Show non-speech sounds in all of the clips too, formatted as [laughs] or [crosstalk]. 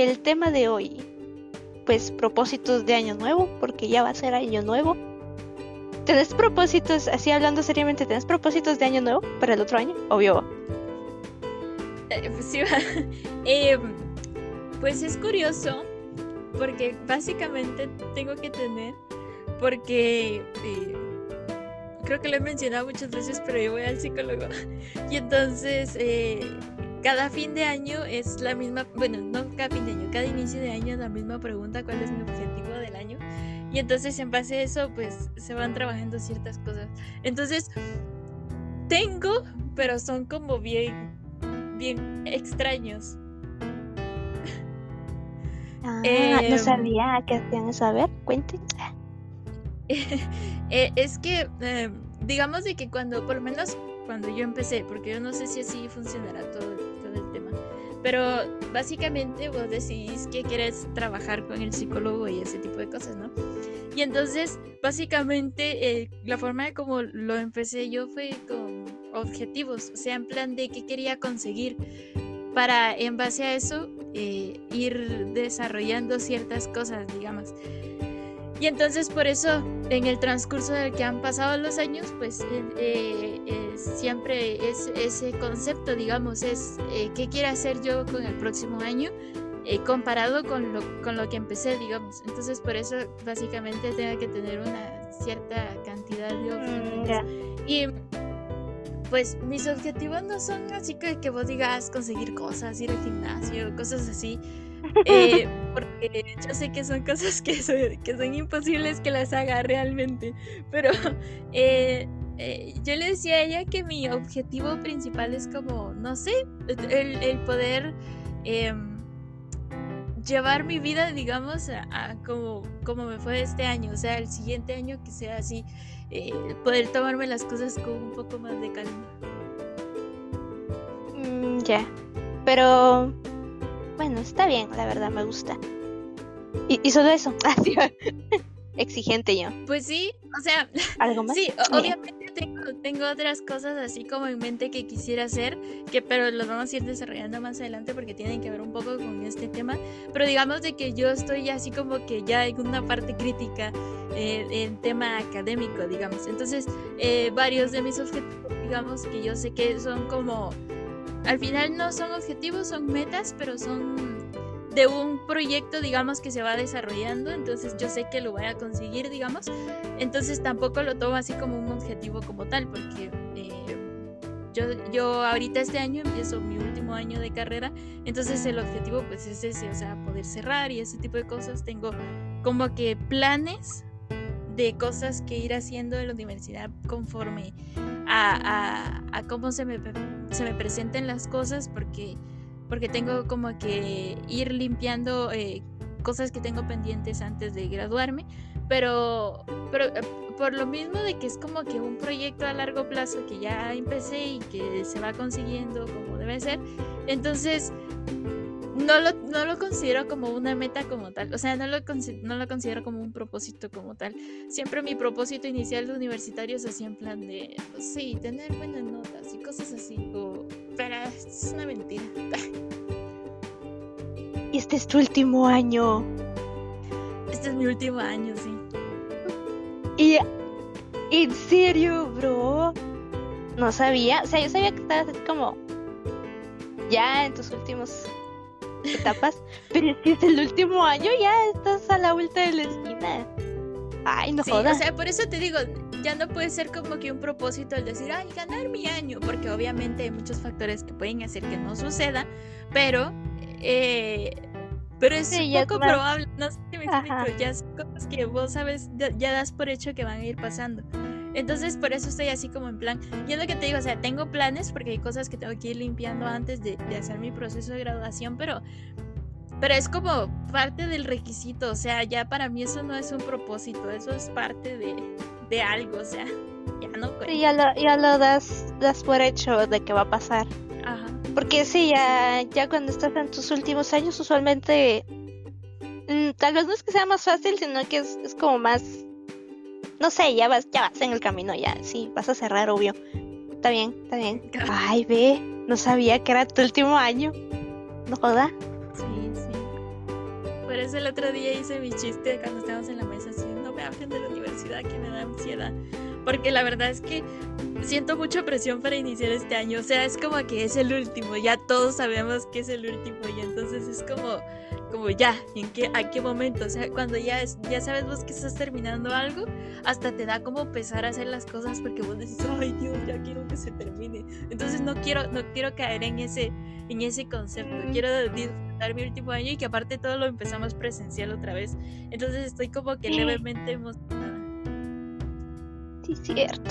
el tema de hoy, pues propósitos de año nuevo, porque ya va a ser año nuevo. ¿Tenés propósitos, así hablando seriamente, tenés propósitos de año nuevo para el otro año? Obvio. Eh, pues, sí, [laughs] eh, pues es curioso, porque básicamente tengo que tener, porque eh, creo que lo he mencionado muchas veces, pero yo voy al psicólogo. [laughs] Y entonces, cada fin de año es la misma, bueno, no cada fin de año, cada inicio de año es la misma pregunta, ¿cuál es mi objetivo del año? Y entonces en base a eso, pues se van trabajando ciertas cosas. Entonces, tengo, pero son como bien, bien extraños. Ah, no em, sabía que hacían eso. A ver, cuente. [laughs] Eh, es que, em, digamos de que cuando, por lo menos cuando yo empecé, porque yo no sé si así funcionará todo, pero básicamente vos decidís que quieres trabajar con el psicólogo y ese tipo de cosas, ¿no? Y entonces, básicamente, eh, la forma de como lo empecé yo fue con objetivos, o sea, en plan de qué quería conseguir, para en base a eso eh, ir desarrollando ciertas cosas, digamos. Y entonces por eso en el transcurso del que han pasado los años, pues eh, siempre es ese concepto, digamos, es qué quiero hacer yo con el próximo año eh, comparado con lo, con lo que empecé, digamos. Entonces, por eso básicamente tengo que tener una cierta cantidad de mm, objetivos. y pues mis objetivos no son así que, que vos digas conseguir cosas, ir al gimnasio, cosas así. Eh, [laughs] porque yo sé que son cosas que son, que son imposibles que las haga realmente. Pero [laughs] eh, yo le decía a ella que mi objetivo principal es como, no sé, el, el poder em, llevar mi vida, digamos, a, como, como me fue este año, o sea, el siguiente año que sea así, eh, poder tomarme las cosas con un poco más de calma. Mm, ya, pero bueno, está bien, la verdad, me gusta. Y, y solo eso, [laughs] exigente yo. Pues sí, o sea, ¿Algo más? Sí, obviamente tengo, otras cosas así como en mente que quisiera hacer, que pero los vamos a ir desarrollando más adelante porque tienen que ver un poco con este tema. Pero digamos de que yo estoy así como que ya en una parte crítica eh, en tema académico, digamos. Entonces, eh, varios de mis objetivos, digamos, que yo sé que son como, al final no son objetivos, son metas, pero son de un proyecto, digamos, que se va desarrollando, entonces yo sé que lo voy a conseguir, digamos, entonces tampoco lo tomo así como un objetivo como tal, porque eh, yo, yo ahorita este año empiezo mi último año de carrera, entonces el objetivo pues es ese, o sea, poder cerrar y ese tipo de cosas, tengo como que planes de cosas que ir haciendo en la universidad conforme a, a, a cómo se me, se me presenten las cosas, porque porque tengo como que ir limpiando eh, cosas que tengo pendientes antes de graduarme, pero, pero eh, por lo mismo de que es como que un proyecto a largo plazo que ya empecé y que se va consiguiendo como debe ser, entonces no lo, no lo considero como una meta como tal, o sea, no lo, no lo considero como un propósito como tal. Siempre mi propósito inicial de universitario es así en plan de, pues sí, tener buenas notas y cosas así, o, pero es una mentira. Y este es tu último año. Este es mi último año, sí. Y en serio, bro. No sabía, o sea, yo sabía que estabas como ya en tus últimos etapas, pero si es el último año ya estás a la vuelta de la esquina. Ay, no jodas. O sea, por eso te digo, ya no puede ser como que un propósito el decir, ay, ganar mi año, porque obviamente hay muchos factores que pueden hacer que no suceda, pero, eh, pero es poco probable, no sé si me explico, ya son cosas que vos sabes, ya, das por hecho que van a ir pasando. Entonces, por eso estoy así como en plan. Y es lo que te digo, o sea, tengo planes porque hay cosas que tengo que ir limpiando antes de, de hacer mi proceso de graduación, pero pero es como parte del requisito, o sea, ya para mí eso no es un propósito, eso es parte de, de algo, o sea, ya no Sí, ya lo, ya lo das, das por hecho de que va a pasar. Ajá. Porque sí, ya, ya cuando estás en tus últimos años, usualmente, mm, tal vez no es que sea más fácil, sino que es, es como más, no sé, ya vas, ya vas en el camino, ya, sí, vas a cerrar, obvio. Está bien, está bien. Ay, ve, no sabía que era tu último año. No joda. Sí, sí. por eso el otro día hice mi chiste cuando estábamos en la mesa así, no me hablen de la universidad que me da ansiedad. Porque la verdad es que siento mucha presión para iniciar este año. O sea, es como que es el último, ya todos sabemos que es el último y entonces es como como ya, ¿en qué, a qué momento? O sea, cuando ya, es, ya sabes vos que estás terminando algo, hasta te da como pesar a hacer las cosas porque vos decís, ay Dios, ya quiero que se termine. Entonces no quiero, no quiero caer en ese, en ese concepto. Quiero disfrutar mi último año y que aparte todo lo empezamos presencial otra vez. Entonces estoy como que levemente emocionada. Sí, cierto.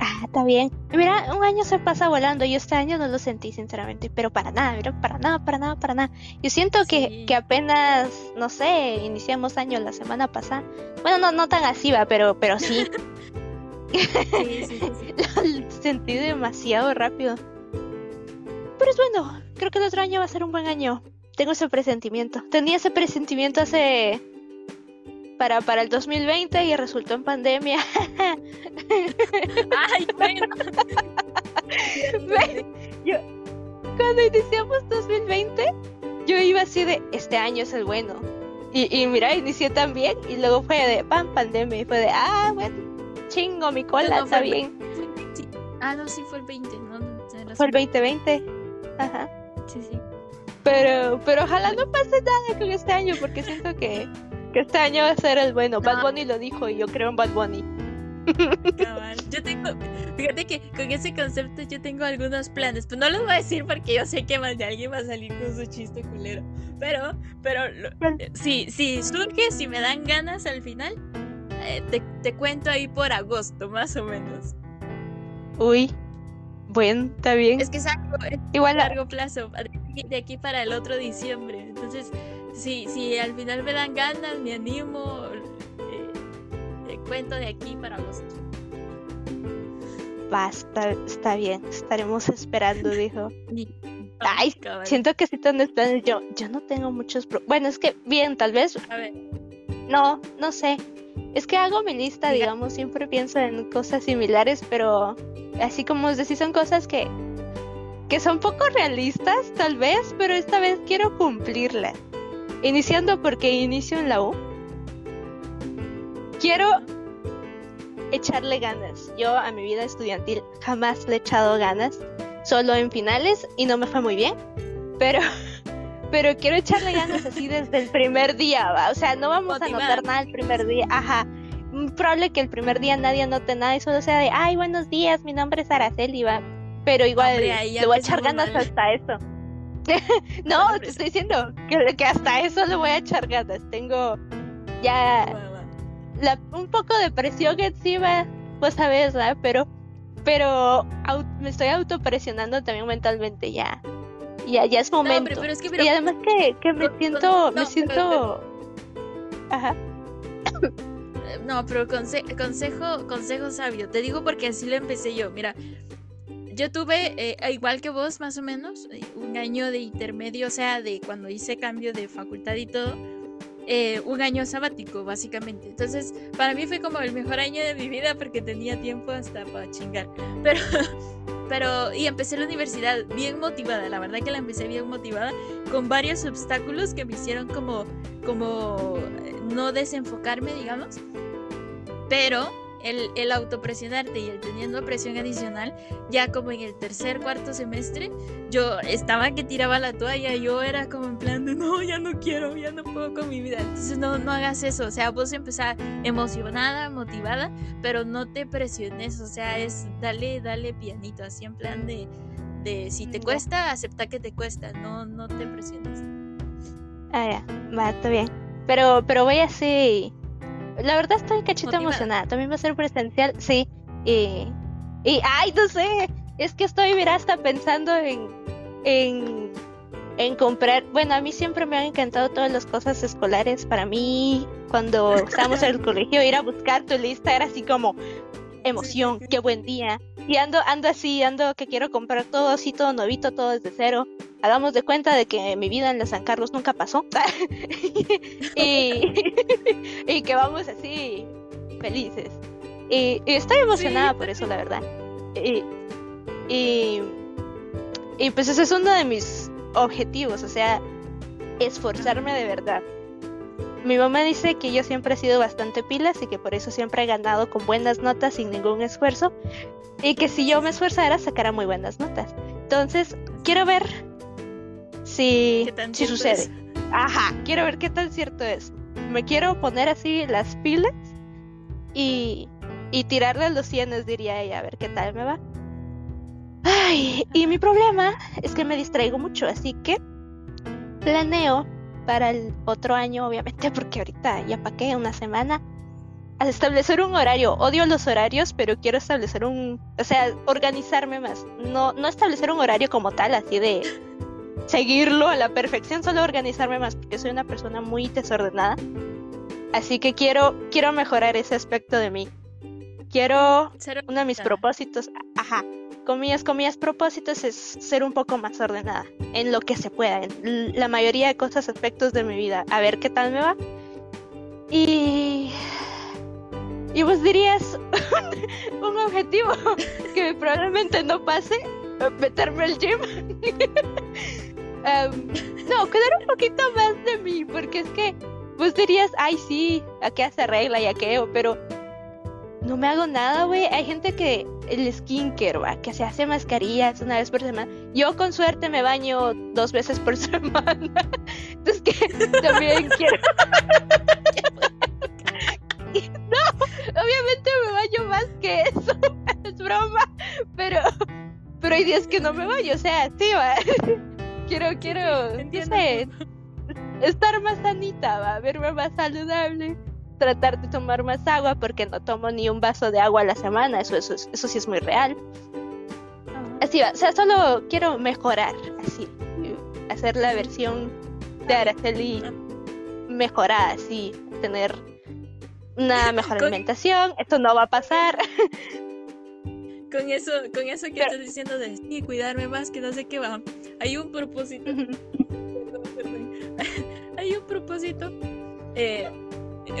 Ah, está bien. Mira, un año se pasa volando. Yo este año no lo sentí, sinceramente. Pero para nada, mira, para nada, para nada, para nada. Yo siento que, que apenas, no sé, iniciamos año la semana pasada. Bueno, no, no tan así va, pero, pero sí. sí, sí, [laughs] lo sentí demasiado rápido. Pero es bueno. Creo que el otro año va a ser un buen año. Tengo ese presentimiento. Tenía ese presentimiento hace para, para el 2020 y resultó en pandemia. [laughs] Ay, bueno. [laughs] yo, cuando iniciamos 2020, yo iba así de, este año es el bueno. Y, y mira, inicié también y luego fue de, pan, pandemia. Y fue de, ah, bueno, chingo, mi cola, está bien. Ah, no, sí fue el 20, ¿no? fue el 2020. Ajá. Sí, sí. Pero, pero ojalá no pase nada con este año porque siento que que este año va a ser el bueno. Bad Bunny lo dijo y yo creo en Bad Bunny. Yo tengo, fíjate que con ese concepto yo tengo algunos planes, pero no los voy a decir porque yo sé que más de alguien va a salir con su chiste culero. Pero, pero, si, si surge, si me dan ganas al final, eh, te, te, cuento ahí por agosto, más o menos. Uy, bueno, está bien. Es que es algo, Igual a largo plazo, de aquí para el otro diciembre. Entonces, si, si al final me dan ganas, me animo, eh, cuento de aquí para agosto. Basta, está bien, estaremos esperando, dijo. [laughs] Ay, siento que si tengo planes, yo, yo no tengo muchos... bueno, es que bien, tal vez... A ver. No, no sé. Es que hago mi lista, digamos, siempre pienso en cosas similares, pero así como os decís, son cosas que, que son poco realistas, tal vez, pero esta vez quiero cumplirlas. Iniciando porque inicio en la U. Quiero echarle ganas. Yo a mi vida estudiantil jamás le he echado ganas, solo en finales y no me fue muy bien. Pero, [laughs] pero quiero echarle ganas así desde el primer día, ¿va? O sea, no vamos a notar nada el primer día. Ajá. Probable que el primer día nadie note nada y solo sea de, ay, buenos días, mi nombre es Araceli, va. Pero igual le voy a echar ganas hasta eso. [laughs] no, te estoy diciendo que, hasta eso le voy a echar ganas. Tengo ya un poco de presión encima, pues sabes, ¿verdad? Pero, pero me estoy autopresionando también mentalmente ya. Ya, ya es momento. y además que, que me siento, me siento... Ajá. No, pero consejo, consejo sabio. Te digo porque así lo empecé yo. Mira, yo tuve, eh, igual que vos, más o menos, eh, un año de intermedio, o sea, de cuando hice cambio de facultad y todo, eh, un año sabático, básicamente. Entonces, para mí fue como el mejor año de mi vida porque tenía tiempo hasta para chingar. [laughs] Pero, pero, y empecé la universidad bien motivada, la verdad que la empecé bien motivada, con varios obstáculos que me hicieron como, como no desenfocarme, digamos. Pero el, el autopresionarte y el teniendo presión adicional, ya como en el tercer, cuarto semestre, yo estaba que tiraba la toalla, yo era como en plan de, no, ya no quiero, ya no puedo con mi vida. Entonces no, no hagas eso, o sea, vos empezás emocionada, motivada, pero no te presiones, o sea, es dale, dale pianito, así en plan de, de si te cuesta, acepta que te cuesta, no, no te presiones. Ah, ya, va, está bien. Pero, pero voy así la verdad estoy cachito emocionada. También va a ser presencial, sí. Y, y, ay, no sé. Es que estoy, mira, hasta pensando en, en, en comprar. Bueno, a mí siempre me han encantado todas las cosas escolares. Para mí, cuando [laughs] estábamos en el colegio, ir a buscar tu lista era así como emoción, qué buen día. Y ando, ando así, ando que quiero comprar todo así, todo novito, todo desde cero. Hagamos de cuenta de que mi vida en la San Carlos nunca pasó. [laughs] y, y, que vamos así, felices. Y, estoy emocionada por eso, la verdad. Y, y, y pues ese es uno de mis objetivos, o sea, esforzarme de verdad. Mi mamá dice que yo siempre he sido bastante pilas y que por eso siempre he ganado con buenas notas sin ningún esfuerzo y que si yo me esforzara sacara muy buenas notas. Entonces, quiero ver si, si sucede. Ajá, quiero ver qué tan cierto es. Me quiero poner así las pilas y, y tirarle a los cienes, diría ella, a ver qué tal me va. Ay, y mi problema es que me distraigo mucho, así que planeo para el otro año, obviamente, [laughs] porque ahorita ya paqué una semana, establecer un horario. Odio los horarios, pero quiero establecer un, o sea, organizarme más. No, no establecer un horario como tal, así de seguirlo a la perfección, solo organizarme más, porque soy una persona muy desordenada. Así que quiero, quiero mejorar ese aspecto de mí. Quiero uno de mis propósitos, ajá, comillas, comillas, propósitos es ser un poco más ordenada en lo que se pueda, en la mayoría de cosas, aspectos de mi vida. A ver qué tal me va. Y. Y vos dirías [laughs] un objetivo [laughs] que probablemente no pase, meterme al gym. [laughs] Em, no, cuidar un poquito más de mí, porque es que vos dirías, ay, sí, a qué hace regla y a pero no me hago nada, güey. Hay gente que el skincare, va, que se hace mascarillas una vez por semana. Yo con suerte me baño dos veces por semana. Entonces que también quiero. [laughs] no, obviamente me baño más que eso. [laughs] es broma. Pero, pero hay días que no me baño. O sea, sí, va. [laughs] quiero, quiero, estar más sanita, va, verme más saludable tratar de tomar más agua porque no tomo ni un vaso de agua a la semana, eso, eso, eso sí es muy real. Así va, o sea, solo quiero mejorar, así, hacer la versión de Araceli mejorada, así, tener una mejor alimentación, esto no va a pasar. [laughs] Con eso, con eso que estás diciendo de sí, cuidarme más, que no sé qué va. Hay un propósito. [laughs] Hay un propósito eh,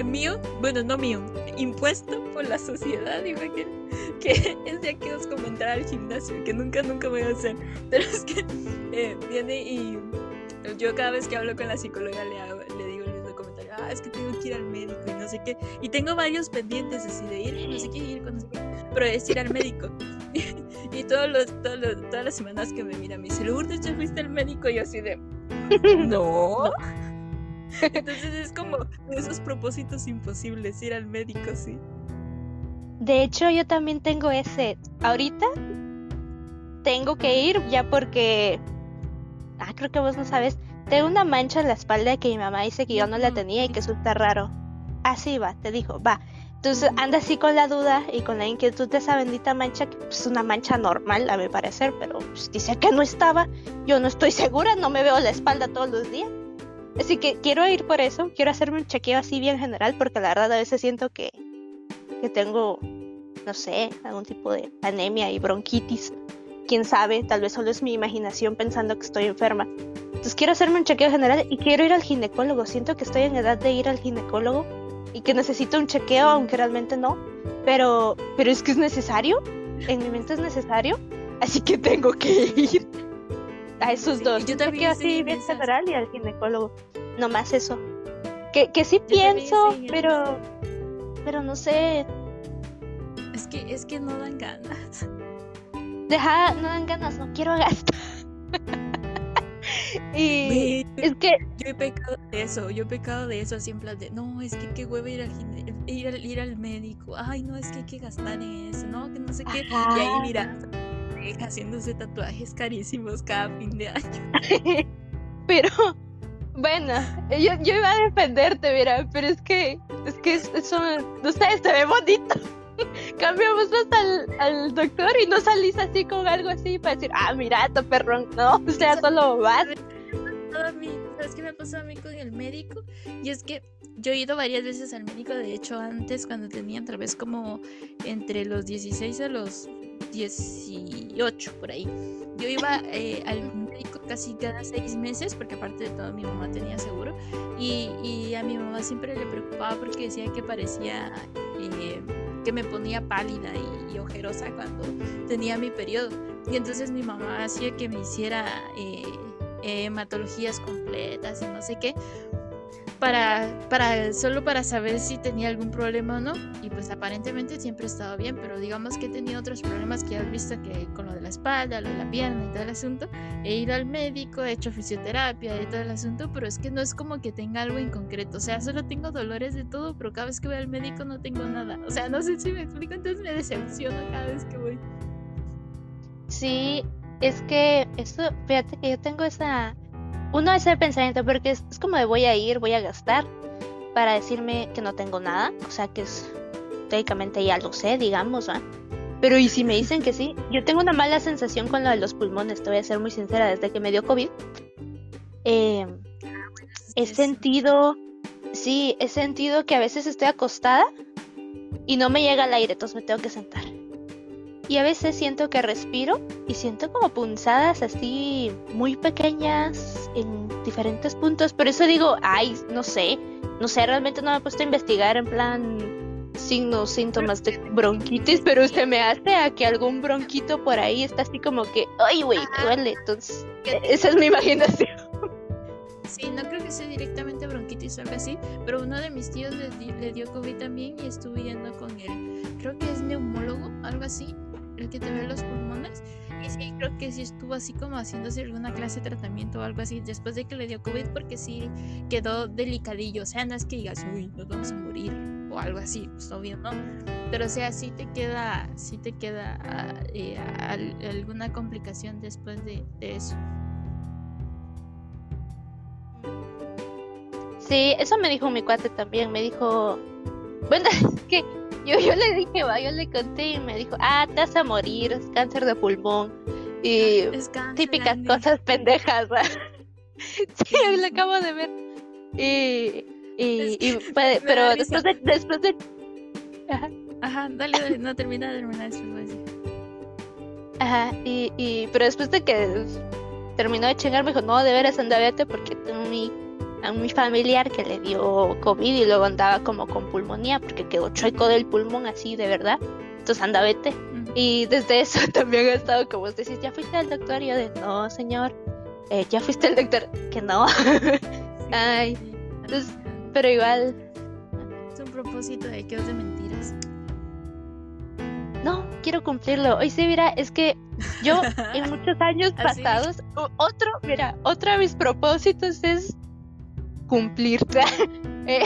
mío, bueno, no mío, impuesto por la sociedad, que, que [laughs] es de aquellos como entrar al gimnasio, que nunca, nunca voy a hacer, pero es que eh, viene y yo cada vez que hablo con la psicóloga le, le ah, es que tengo que ir al médico y no sé qué, y tengo varios pendientes así de ir, no sé qué, ir con no sé qué, pero es ir al médico. [laughs] y todos los, todos los, todas las semanas que me mira me dice, Lourdes, ya fuiste al médico, y yo así de, [laughs] no. Entonces es como esos propósitos imposibles, ir al médico, sí. De hecho, yo también tengo ese. Ahorita tengo que ir ya porque. Ah, creo que vos no sabes. Tengo una mancha en la espalda que mi mamá dice que yo no la tenía y que eso está raro. Así va, te dijo, va. Entonces anda así con la duda y con la inquietud de esa bendita mancha, que es una mancha normal a mi parecer, pero pues, dice que no estaba. Yo no estoy segura, no me veo la espalda todos los días. Así que quiero ir por eso, quiero hacerme un chequeo así bien general, porque la verdad a veces siento que, que tengo, no sé, algún tipo de anemia y bronquitis. Quién sabe, tal vez solo es mi imaginación pensando que estoy enferma. Entonces quiero hacerme un chequeo general y quiero ir al ginecólogo. Siento que estoy en edad de ir al ginecólogo y que necesito un chequeo, aunque realmente no. Pero, pero es que es necesario. En mi mente es necesario. Así que tengo que ir a esos dos. Yo también así bien general y al ginecólogo. No más eso. Que, que sí pienso, pero pero no sé. Es que es que no dan ganas. Deja, no dan ganas, no quiero gastar. [laughs] y es que yo he pecado de eso, yo he pecado de eso así en plan de, no, es que qué huevo ir al ir al, ir al médico. Ay, no, es que hay que gastar en eso, no, que no sé qué. Y ahí mira, haciéndose tatuajes carísimos cada fin de año. [laughs] pero, bueno, yo, yo, iba a defenderte, mira, pero es que, es que eso, sé, se ve bonito. Cambiamos al, al doctor y no salís así con algo así para decir, ah, mira, tu perrón, no, [laughs] o sea, solo vas. ¿Sabes qué me pasó a mí con el médico? Y es que yo he ido varias veces al médico, de hecho antes cuando tenía otra vez como entre los 16 a los 18 por ahí. Yo iba eh, al médico casi cada seis meses, porque aparte de todo mi mamá tenía seguro, y, y a mi mamá siempre le preocupaba porque decía que parecía eh, que me ponía pálida y, ojerosa cuando tenía mi periodo. Y entonces mi mamá hacía que me hiciera... Eh, hematologías completas y no sé qué para, para, solo para saber si tenía algún problema o no. Y pues aparentemente siempre he estado bien, pero digamos que he tenido otros problemas que ya has visto que con lo de la espalda, lo de la pierna y todo el asunto. He ido al médico, he hecho fisioterapia y todo el asunto, pero es que no es como que tenga algo en concreto. O sea, solo tengo dolores de todo, pero cada vez que voy al médico no tengo nada. O sea, no sé si me explico, entonces me decepciono cada vez que voy. Sí, es que esto, fíjate que yo tengo esa uno es el pensamiento, porque es, como de voy a ir, voy a gastar para decirme que no tengo nada, o sea que es técnicamente ya lo sé, digamos, ¿va? Pero y si me dicen que sí, yo tengo una mala sensación con lo de los pulmones, te voy a ser muy sincera, desde que me dio COVID. Eh, he sentido, sí, he sentido que a veces estoy acostada y no me llega el aire, entonces me tengo que sentar. Y a veces siento que respiro y siento como punzadas así muy pequeñas en diferentes puntos. Por eso digo, ay, no sé, no sé, realmente no me he puesto a investigar en plan signos, síntomas de bronquitis, pero se me hace a que algún bronquito por ahí está así como que, ay, güey, duele. Entonces, esa es mi imaginación. Sí, no creo que sea directamente bronquitis o algo así, pero uno de mis tíos le, le dio COVID también y estuve yendo con él. Creo que es neumólogo, algo así, el que te ve los pulmones. Y sí, creo que sí estuvo así como haciéndose alguna clase de tratamiento o algo así después de que le dio COVID, porque sí quedó delicadillo. O sea, no es que digas, uy, nos vamos a morir o algo así, pues obvio, ¿no? Pero o sea, sí te queda, sí te queda eh, alguna complicación después de, eso. Sí, eso me dijo mi cuate también. Me dijo, bueno, [laughs] que yo, yo le dije, va, yo le conté y me dijo, ah, te vas a morir, es cáncer de pulmón. Y típicas cosas pendejas, ¿va? [laughs] sí, lo acabo de ver. Y, y, y pero después de, después de... Ajá. Ajá, dale, dale, no termina de terminar después. Ajá, y, y, pero después de que terminó de chingar, me dijo, no, de veras anda vete porque mi a mi familiar que le dio COVID y luego andaba como con pulmonía porque quedó chueco del pulmón así de verdad. Entonces anda vete. Y desde eso [laughs] también he estado como decís, ¿ya fuiste al doctor? Y yo de, no, señor. Eh, ¿Ya fuiste al doctor? Que no. [laughs] Ay. Entonces, pero igual. Es un propósito de que os de mentiras. No, quiero cumplirlo. Hoy sí, mira, es que yo [laughs] en muchos años pasados, otro, mira, otro de mis propósitos es cumplir. [laughs] eh,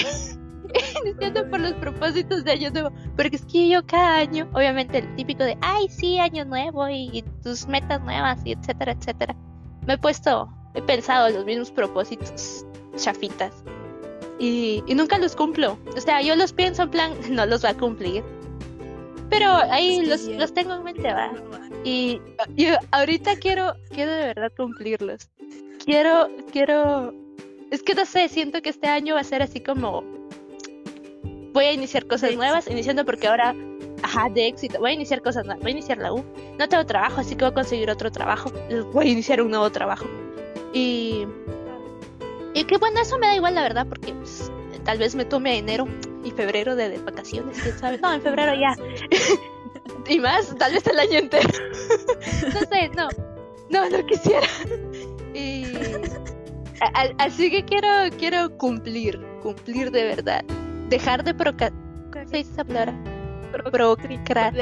[laughs] por los propósitos de año nuevo. Porque es que yo cada año, obviamente el típico de, ay, sí, año nuevo y, tus metas nuevas y etcétera, etcétera. Me he puesto, he pensado los mismos propósitos chafitas. Y, y nunca los cumplo. O sea, yo los pienso en plan, [laughs] no los va a cumplir. Pero ahí los, los tengo en mente, va. Y, y ahorita quiero, quiero de verdad cumplirlos. Quiero, quiero es que no sé, siento que este año va a ser así como. Voy a iniciar cosas nuevas, iniciando porque ahora. Ajá, de éxito. Voy a iniciar cosas nuevas. Voy a iniciar la U. No tengo trabajo, así que voy a conseguir otro trabajo. Voy a iniciar un nuevo trabajo. Y. Y que bueno, eso me da igual, la verdad, porque pues, tal vez me tome enero y febrero de, vacaciones, quién sabe. No, en febrero ya. [laughs] y más, tal vez el año entero. [laughs] no sé, no. No, no quisiera. Y así que quiero, quiero cumplir, cumplir de verdad. Dejar de procrastinar. ¿Cómo se dice esa palabra? Procrastinar.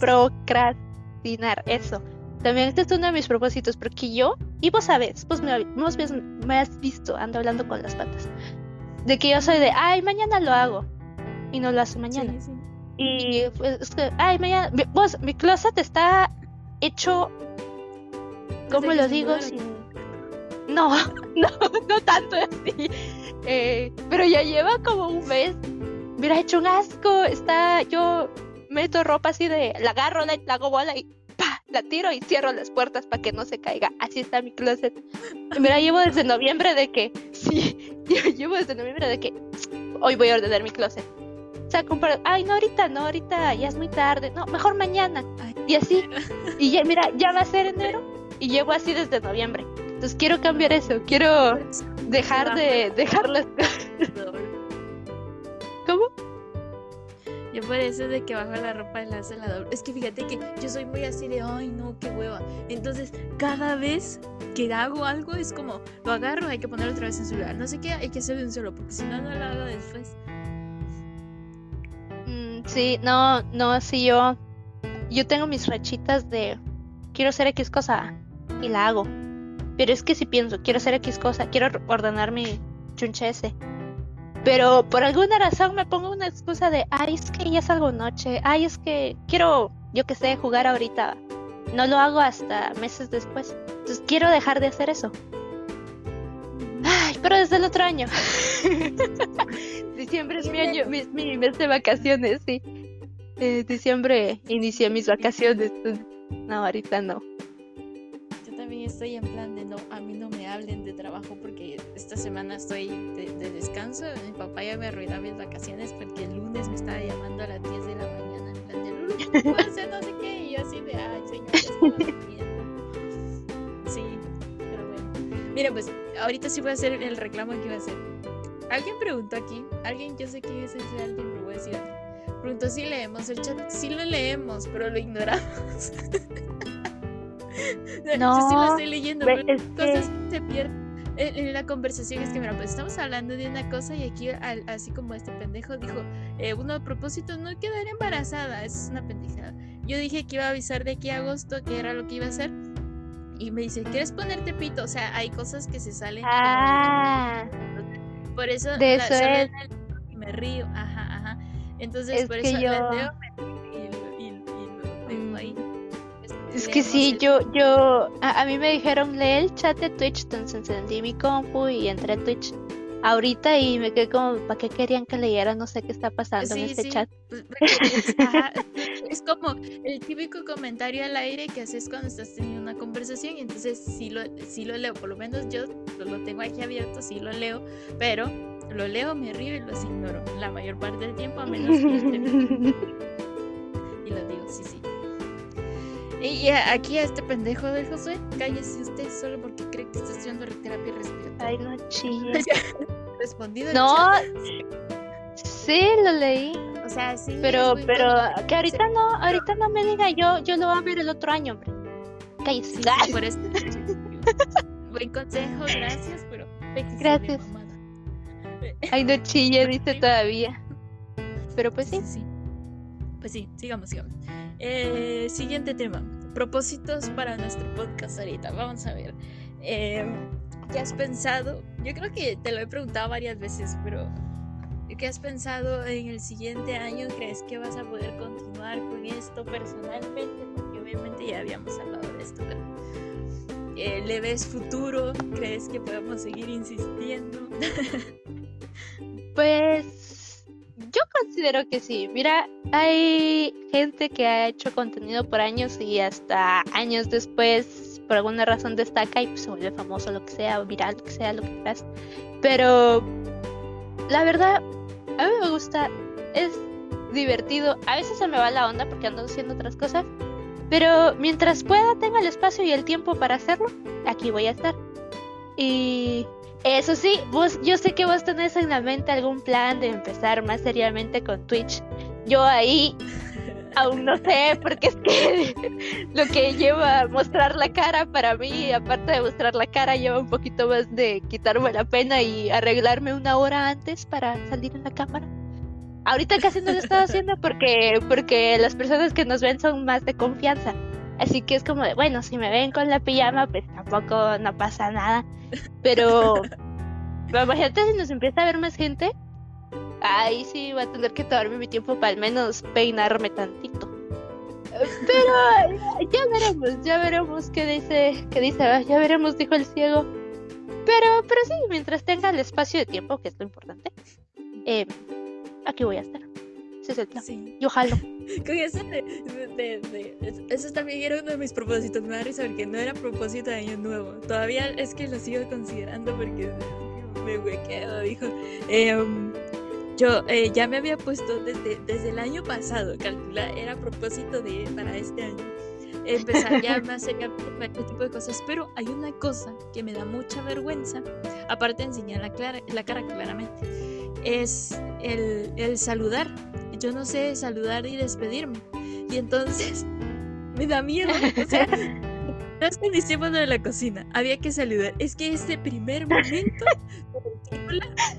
Procrastinar, eso. También este es uno de mis propósitos, porque yo, y vos sabes, vos me, me has visto, ando hablando con las patas, de que yo soy de, ay, mañana lo hago, y no lo hace mañana. Y pues, ay, mañana, vos, mi closet está hecho, ¿cómo lo digo? Sin no, [laughs] no, no tanto así. Eh, pero ya lleva como un mes. Mira, hecho un asco. Está, yo meto ropa así de, la agarro, la, hago bola y pa, la tiro y cierro las puertas para que no se caiga. Así está mi closet. Mira, llevo desde noviembre de que, sí, [laughs] yo llevo desde noviembre de que hoy voy a ordenar mi closet. O sea, comprar, ay, no, ahorita, no, ahorita ya es muy tarde, no, mejor mañana. Y así, y ya, mira, ya va a ser enero y llevo así desde noviembre. Entonces quiero cambiar eso, quiero dejar de dejar las [laughs] ¿Cómo? Yo por eso es de que bajo la ropa y la hace la doble. Es que fíjate que yo soy muy así de, ay no, qué hueva. Entonces, cada vez que hago algo es como, lo agarro, hay que ponerlo otra vez en su lugar. No sé qué, hay que hacer de un solo, porque si no, no lo hago después. Mm, sí, no, no, sí, yo, yo tengo mis rachitas de, quiero hacer X cosa y la hago. Pero es que si pienso, quiero hacer X cosa, quiero ordenar mi chunche ese pero por alguna razón me pongo una excusa de, ay, es que ya salgo noche, ay, es que quiero, yo que sé, jugar ahorita. No lo hago hasta meses después. Entonces quiero dejar de hacer eso. Ay, pero desde el otro año. [laughs] diciembre es mi año, mi, mes de vacaciones, sí. Eh, diciembre inicié mis vacaciones. No, ahorita no estoy en plan de no, a mí no me hablen de trabajo porque esta semana estoy de, descanso. Mi papá ya me arruinó mis vacaciones porque el lunes me estaba llamando a las 10 de la mañana en plan de Lulu, hacer no sé qué. Y yo así de, ay, señor, [laughs] Sí, pero bueno. Mira, pues ahorita sí voy a hacer el reclamo que iba a hacer. Alguien preguntó aquí, alguien, yo sé que es ese alguien, pero voy a decir Preguntó si leemos el chat. Sí lo leemos, pero lo ignoramos. [laughs] No, [laughs] Yo sí lo estoy leyendo, pero cosas se pierden. En, la conversación es que, mira, pues estamos hablando de una cosa y aquí, así como este pendejo dijo, eh, uno a propósito, no quedar embarazada, es una pendejada. Yo dije que iba a avisar de aquí a agosto, que era lo que iba a hacer. Y me dice, ¿quieres ponerte pito? O sea, hay cosas que se salen. Ah, por eso, de eso es. y me río, ajá, ajá. Entonces, por eso yo... leo Es que sí, yo, yo, a, mí me dijeron lee el chat de Twitch, entonces encendí mi compu y entré a Twitch ahorita y me quedé como, ¿para qué querían que leyera? No sé qué está pasando en este chat. Pues, [laughs] es, como el típico comentario al aire que haces cuando estás teniendo una conversación y entonces sí lo, sí lo leo, por lo menos yo lo tengo aquí abierto, sí lo leo, pero lo leo, me río y los ignoro la mayor parte del tiempo, a menos que [laughs] [laughs] y lo digo, sí, sí. Y aquí a este pendejo de Josué, cállese usted solo porque cree que está estudiando terapia respiratoria. Ay, no chilles. [laughs] Respondido. No. Sí, lo leí. O sea, sí. Pero, pero que ahorita no, ahorita no me diga yo, yo lo voy a ver el otro año, hombre. Cállese. Sí, [laughs] por eso. Buen consejo, gracias, pero gracias. Ay, no chille, [laughs] dice todavía. Pero pues sí. sí. Pues sí, sigamos, sigamos. Eh, siguiente tema. Propósitos para nuestro podcast ahorita. Vamos a ver. Eh, ¿Qué has pensado? Yo creo que te lo he preguntado varias veces, pero ¿qué has pensado en el siguiente año? ¿Crees que vas a poder continuar con esto personalmente? Porque obviamente ya habíamos hablado de esto, pero eh, ¿le ves futuro? ¿Crees que podemos seguir insistiendo? [laughs] pues yo considero que sí. Mira, hay gente que ha hecho contenido por años y hasta años después, por alguna razón, destaca y pues, se vuelve famoso, lo que sea, viral, lo que sea, lo que quieras. Pero la verdad, a mí me gusta, es divertido. A veces se me va la onda porque ando haciendo otras cosas. Pero mientras pueda, tenga el espacio y el tiempo para hacerlo, aquí voy a estar. Y eso sí, vos, yo sé que vos tenés en la mente algún plan de empezar más seriamente con Twitch. Yo ahí aún no sé, porque es que [laughs] lo que lleva mostrar la cara para mí, aparte de mostrar la cara, lleva un poquito más de quitarme la pena y arreglarme una hora antes para salir en la cámara. Ahorita casi no lo estoy haciendo porque, porque las personas que nos ven son más de confianza. Así que es como de, bueno, si me ven con la pijama, pues tampoco no pasa nada. [laughs] Pero, imagínate si nos empieza a ver más gente. Ahí sí va a tener que tomarme mi tiempo para al menos peinarme tantito. Pero ya veremos, ya veremos qué dice, qué dice, ya veremos, dijo el ciego. Pero, pero sí, mientras tenga el espacio de tiempo, que es lo importante, eh, aquí voy a estar. Ese es el plan. Sí. Yo jalo. [laughs] Con eso de, Eso también era uno de mis propósitos. Me da risa porque no era propósito de año nuevo. Todavía es que lo sigo considerando porque me huequeo, dijo. Em, yo eh, ya me había puesto desde, desde el año pasado, calcula, era propósito de para este año. Empezar ya [laughs] más para este tipo de cosas, pero hay una cosa que me da mucha vergüenza, aparte de enseñar la, la cara claramente, es el, el saludar yo no sé saludar y despedirme. Y entonces [laughs] me da miedo. O sea, [laughs] no es que de la cocina, había que saludar. Es que este primer momento,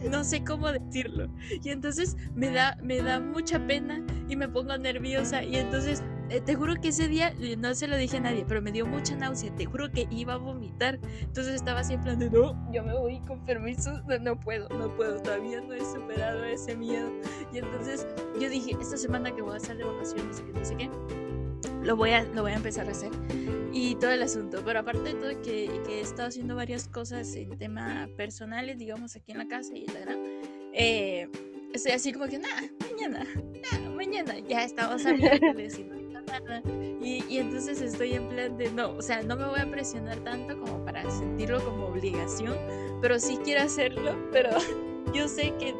no sé cómo decirlo. Y entonces me da, me da mucha pena y me pongo nerviosa. Y entonces eh, te juro que ese día eh, no se lo dije a nadie, pero me dio mucha náusea. Te juro que iba a vomitar. Entonces estaba así en no, yo me voy con permiso. No, puedo, no puedo. Todavía no he superado ese miedo. Y entonces yo dije, esta semana que voy a estar de vacaciones, no sé qué, lo voy a, lo voy a empezar a hacer. Y todo el asunto. Pero aparte de todo, que, que he estado haciendo varias cosas en tema personales, digamos, aquí en la casa y la eh, estoy así como que, nada, mañana, mañana, ya estamos hablando y, y entonces estoy en plan de no, o sea, no me voy a presionar tanto como para sentirlo como obligación, pero sí quiero hacerlo, pero [laughs] yo sé que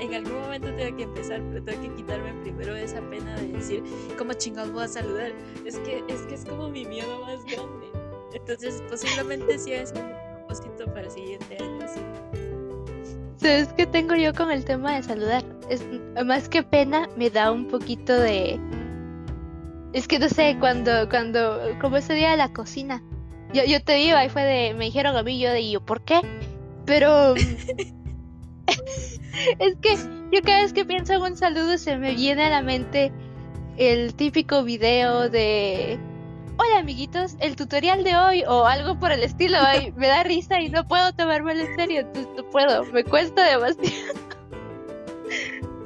en algún momento tengo que empezar, pero tengo que quitarme primero esa pena de decir, ¿cómo chingados voy a saludar? Es que es, que es como mi miedo más grande. Entonces, posiblemente sí es un propósito para el siguiente año. Sí. ¿Sabes qué tengo yo con el tema de saludar? Es más que pena, me da un poquito de es que no sé, cuando, cuando, como ese día de la cocina, yo, yo te digo, ahí fue de, me dijeron a mí, yo de yo, ¿por qué? Pero [laughs] es que yo cada vez que pienso en un saludo se me viene a la mente el típico video de hola amiguitos, el tutorial de hoy o algo por el estilo, me da risa y no puedo tomármelo en serio, entonces no puedo, me cuesta demasiado.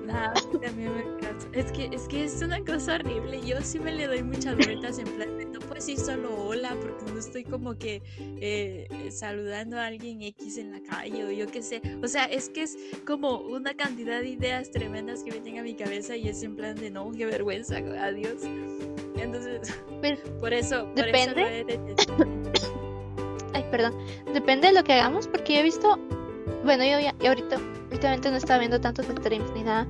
[laughs] Nada, también me es que, es que es una cosa horrible. Yo sí me le doy muchas vueltas en plan, no puedo decir solo hola porque no estoy como que eh, saludando a alguien X en la calle o yo qué sé. O sea, es que es como una cantidad de ideas tremendas que vienen a mi cabeza y es en plan de no, qué vergüenza, adiós. Entonces, [laughs] por eso, depende. Ay, perdón. Depende de lo que hagamos porque yo he visto, bueno, yo ya, ahorita, últimamente no estaba viendo tantos streams ni nada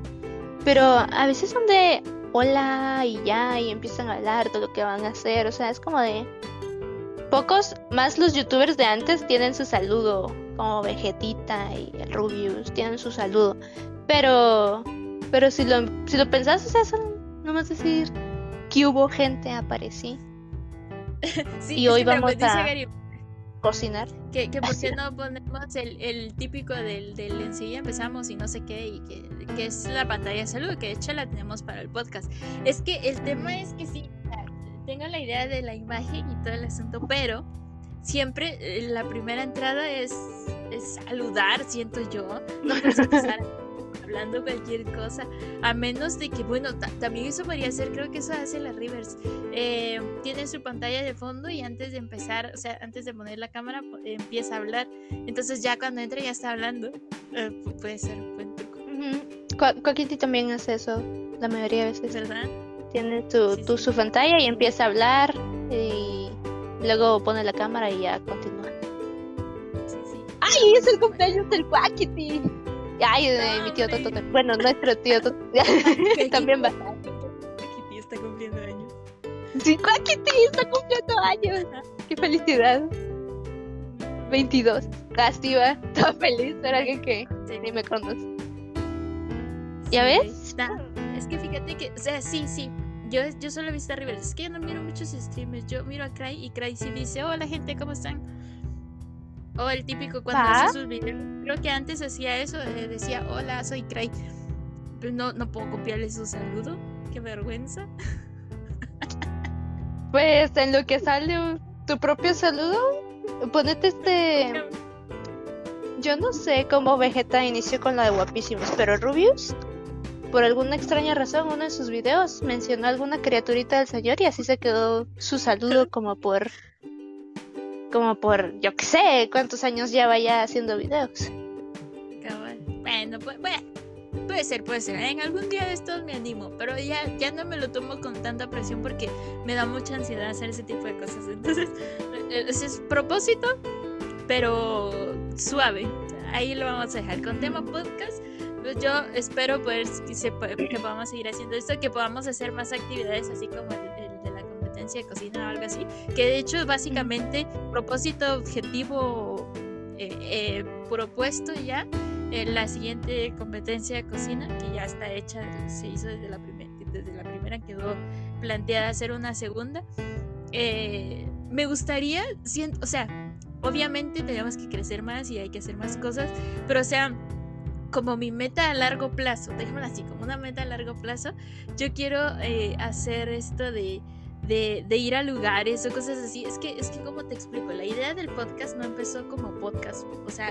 pero a veces son de hola y ya, y empiezan a hablar de lo que van a hacer. O sea, es como de. Pocos, más los youtubers de antes tienen su saludo, como Vegetita y el Rubius, tienen su saludo. Pero, pero si lo, si lo pensás, o sea, son nomás decir que hubo gente, aparecí. [laughs] sí, y hoy vamos a cocinar. Que, que por qué no ponemos el, típico del, del enseguida empezamos y no sé qué, y que, que, es la pantalla de salud, que de hecho la tenemos para el podcast. Es que el tema es que sí, tengo la idea de la imagen y todo el asunto, pero siempre eh, la primera entrada es, es saludar, siento yo. No [laughs] empezar hablando cualquier cosa, a menos de que, bueno, también eso podría ser, creo que eso hace la Rivers. Eh, tiene su pantalla de fondo y antes de empezar, o sea, antes de poner la cámara, empieza a hablar. Entonces ya cuando entra ya está hablando. Eh, puede ser un buen truco. también hace eso, la mayoría de veces. ¿Verdad? Tiene tu, su pantalla y empieza a hablar y luego pone la cámara y ya continúa. Sí, sí. ¡Ay! Es el cumpleaños del Quackity. Ay, mi tío Toto. Bueno, nuestro tío Toto. [laughs] [laughs] También va. Kitty está cumpliendo años. Sí, Kitty está cumpliendo años. Qué felicidad. 22. Casi va. [laughs] Estaba feliz. Era que, que ni me conoce. ¿Ya ves? Es que fíjate que, o sea, sí, sí. Yo, yo solo he visto a River. Es que yo no miro muchos streamers. Yo miro a Cry y Cry sí dice: Hola, gente, ¿cómo están? O el típico cuando hace sus videos. Creo que antes hacía eso, eh, decía, hola, soy Craig. Pero no, no puedo copiarle su saludo. Qué vergüenza. Pues en lo que sale tu propio saludo, ponete este... Yo no sé cómo Vegeta inició con la de guapísimos, pero Rubius, por alguna extraña razón, uno de sus videos mencionó alguna criaturita del señor y así se quedó su saludo como por como por, yo qué sé, cuántos años lleva ya haciendo videos. Bueno, pues, bueno, puede ser, puede ser. En algún día de estos me animo, pero ya, ya no me lo tomo con tanta presión porque me da mucha ansiedad hacer ese tipo de cosas. Entonces, [laughs] ese es propósito, pero suave. Ahí lo vamos a dejar. Con tema podcast, pues yo espero poder que, que podamos seguir haciendo esto, que podamos hacer más actividades así como el de cocina o algo así, que de hecho básicamente propósito objetivo eh, eh, propuesto ya eh, la siguiente competencia de cocina, que ya está hecha, se hizo desde la, desde la primera, quedó planteada hacer una segunda. Eh, me gustaría, o sea, obviamente tenemos que crecer más y hay que hacer más cosas, pero o sea, como mi meta a largo plazo, dejémoslo así, como una meta a largo plazo, yo quiero eh, hacer esto de, de, de, ir a lugares o cosas así. Es que, es que, como te explico, la idea del podcast no empezó como podcast, o sea,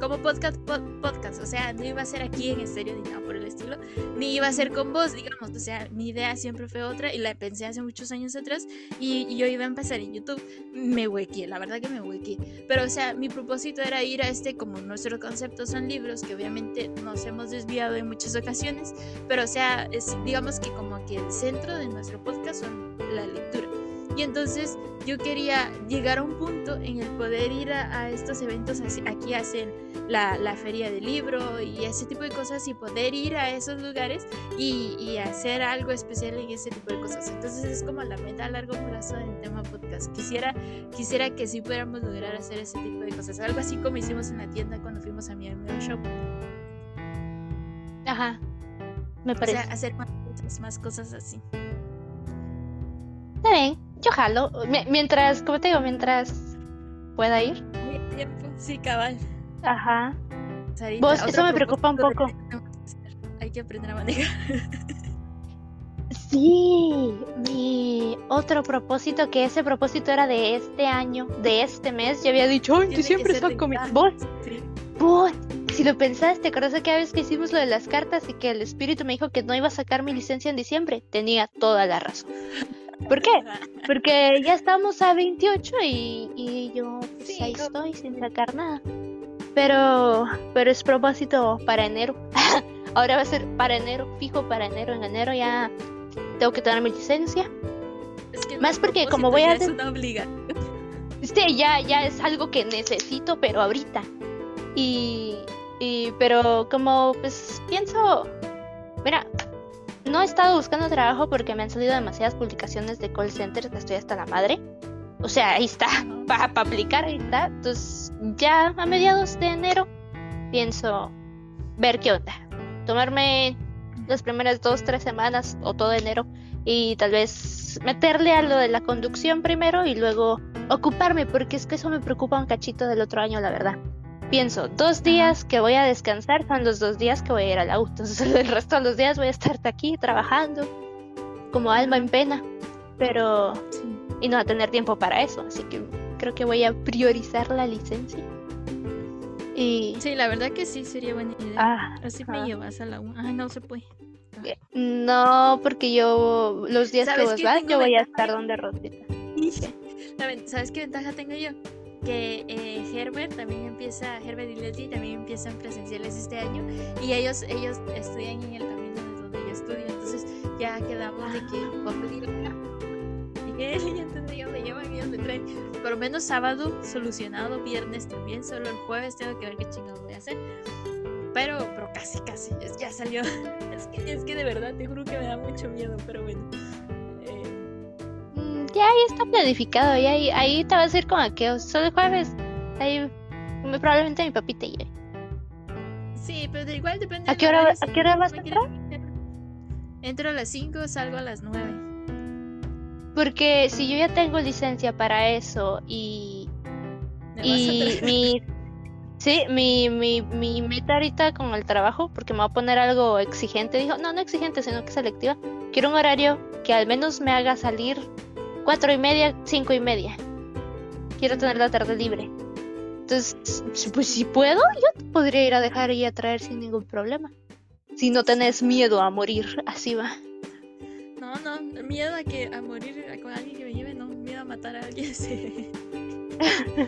como podcast, podcast, o sea, no iba a ser aquí en estéreo ni nada por el estilo, ni iba a ser con vos, digamos, o sea, mi idea siempre fue otra y la pensé hace muchos años atrás y, yo iba a empezar en YouTube, me huequé, la verdad que me huequé, pero o sea, mi propósito era ir a este, como nuestro concepto son libros, que obviamente nos hemos desviado en muchas ocasiones, pero o sea, es, digamos que como que el centro de nuestro podcast son la lectura. Y entonces yo quería llegar a un punto en el poder ir a, estos eventos, aquí hacen la, la, feria del libro y ese tipo de cosas y poder ir a esos lugares y, y, hacer algo especial en ese tipo de cosas. Entonces es como la meta a largo plazo del tema podcast. Quisiera, quisiera que sí pudiéramos lograr hacer ese tipo de cosas. Algo así como hicimos en la tienda cuando fuimos a mi shop. Ajá, me parece. O sea, hacer más, más cosas así. Está bien yo jalo. Mientras, como te digo, mientras pueda ir. Sí, cabal. Ajá. Vos, eso me preocupa un poco. Hay que aprender a manejar. Sí, mi otro propósito, que ese propósito era de este año, de este mes, yo había dicho, ay, tú siempre estás con Vos, vos, si lo pensaste, ¿te acuerdas que vez que hicimos lo de las cartas y que el espíritu me dijo que no iba a sacar mi licencia en diciembre? Tenía toda la razón. ¿Por qué? [laughs] Porque ya estamos a 28 y, y yo pues, ahí estoy sin sacar nada. Pero, pero es propósito para enero. [laughs] Ahora va a ser para enero, fijo para enero. En enero ya tengo que tener mi licencia. Más porque como voy a... Es una obligación. [laughs] Sí, ya, ya es algo que necesito, pero ahorita. Y, y pero como pues pienso, mira, no he estado buscando trabajo porque me han salido demasiadas publicaciones de call centers que estoy hasta la madre. O sea, ahí está, [laughs] para aplicar, ahí está. Entonces, ya a mediados de enero pienso ver qué onda. Tomarme las primeras dos, tres semanas o todo enero y tal vez meterle a lo de la conducción primero y luego ocuparme, porque es que eso me preocupa un cachito del otro año, la verdad pienso, dos días que voy a descansar son los dos días que voy a ir al auto. [laughs] el resto de los días voy a estar aquí trabajando como alma en pena. Pero... Y no va a tener tiempo para eso. Así que creo que voy a priorizar la licencia. Y... Sí, la verdad que sí, sería buena idea. Ah, Así me llevas a la... Ay, no se puede. No, porque yo los días que vos vas, yo voy a estar donde Rosita. [laughs] ¿Sabes qué ventaja tengo yo? Que eh, Herbert también empieza, Herbert y Leslie también empiezan presenciales este año y ellos, ellos estudian en el camino de donde yo estudio, entonces ya quedamos de que vamos [laughs] a ir y entonces ellos me llevan y ellos me traen por lo menos sábado solucionado, viernes también, solo el jueves tengo que ver qué chingados voy a hacer. Pero, pero casi, casi, ya salió. [laughs] Es que, es que de verdad te juro que me da mucho miedo, pero bueno ya ahí está planificado, y ahí, ahí te va a decir como que solo el jueves, ahí probablemente mi papi te lleve. Sí, pero igual depende. ¿A qué hora, ¿a qué hora vas a entrar? Entro a las 5, salgo a las 9. Porque si yo ya tengo licencia para eso y. Y mi. Sí, mi, mi, mi meta ahorita con el trabajo, porque me va a poner algo exigente, dijo, no, no exigente, sino que selectiva. Quiero un horario que al menos me haga salir cuatro y media, cinco y media. Quiero tener la tarde libre. Entonces, pues si puedo, yo podría ir a dejar y a traer sin ningún problema. Si no tenés miedo a morir, así va. No, no, miedo a que a morir con alguien que me lleve, no, miedo a matar a alguien, [laughs] sí. [laughs]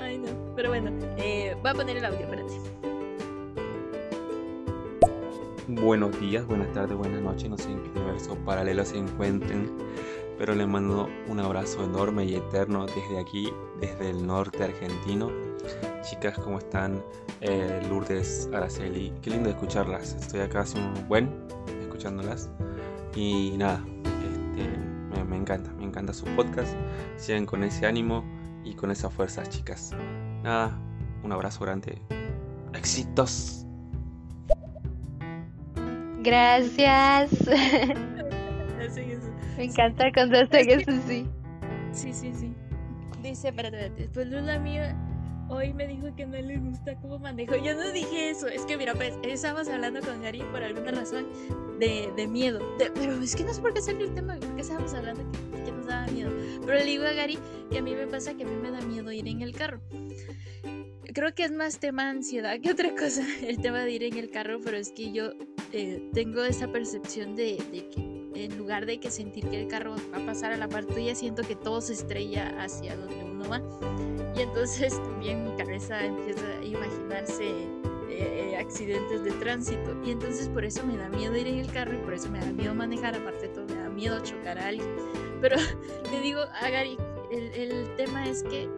Ay, no. Pero bueno, eh, voy a poner el audio, espérate. Buenos días, buenas tardes, buenas noches, no sé en qué universo paralelo se encuentren, pero les mando un abrazo enorme y eterno desde aquí, desde el norte argentino. Chicas, ¿cómo están? Eh, Lourdes, Araceli, qué lindo escucharlas. Estoy acá hace un buen escuchándolas y nada, este, me, encanta, me encanta su podcast. Sigan con ese ánimo y con esa fuerza, chicas. Nada, Un abrazo grande. Éxitos. Gracias. Me encanta cuando hacen eso, sí. Sí, sí, sí. Dice, espérate, después Lula mía hoy me dijo que no le gusta cómo manejo. Yo no dije eso. Es que, mira, pues, estábamos hablando con Gary por alguna razón de, de miedo. pero es que no sé por qué salió el tema, porque estábamos hablando que, que, nos daba miedo. Pero le digo a Gary que a mí me pasa que a mí me da miedo ir en el carro. Creo que es más tema ansiedad que otra cosa [laughs] el tema de ir en el carro, pero es que yo eh, tengo esa percepción de, de que en lugar de que sentir que el carro va a pasar a la parte tuya, siento que todo se estrella hacia donde uno va. Y entonces [laughs] también mi cabeza empieza a imaginarse eh, accidentes de tránsito. Y entonces por eso me da miedo ir en el carro y por eso me da miedo manejar. Aparte de todo, me da miedo chocar a alguien. Pero [laughs] le digo a Gary, el, el tema es que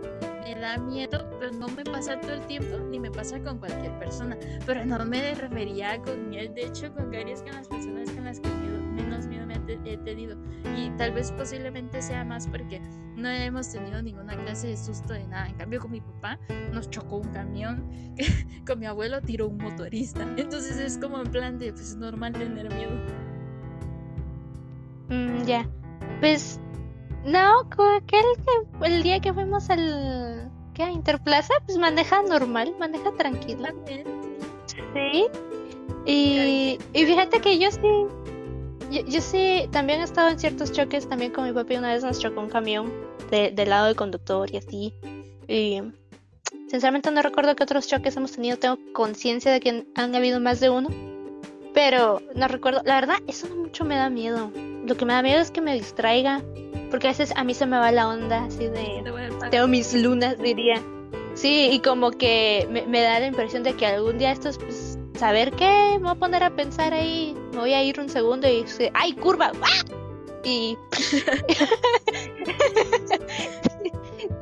me da miedo, pero no me pasa todo el tiempo, ni me pasa con cualquier persona. Pero no me refería con él, de hecho, con Gary es con las personas con las que menos miedo me he tenido. Y tal vez posiblemente sea más porque no hemos tenido ninguna clase de susto de nada. En cambio, con mi papá nos chocó un camión, [laughs] con mi abuelo tiró un motorista. Entonces es como en plan de, pues es normal tener miedo. Mm, ya. Pues no, aquel que el día que fuimos al ¿qué? a Interplaza, pues maneja normal, maneja tranquila. Sí. Y, y fíjate que yo sí yo, sí, también he estado en ciertos choques, también con mi papi una vez nos chocó un camión de, del lado del conductor y así. Y sinceramente no recuerdo qué otros choques hemos tenido, tengo conciencia de que han habido más de uno, pero no recuerdo. La verdad, eso no mucho me da miedo. Lo que me da miedo es que me distraiga, porque a veces a mí se me va la onda así de... Tengo mis lunas, diría. Sí, y como que me, me da la impresión de que algún día estos pues, saber qué, me voy a poner a pensar ahí, me voy a ir un segundo y dice, ¡ay, curva! Y [laughs]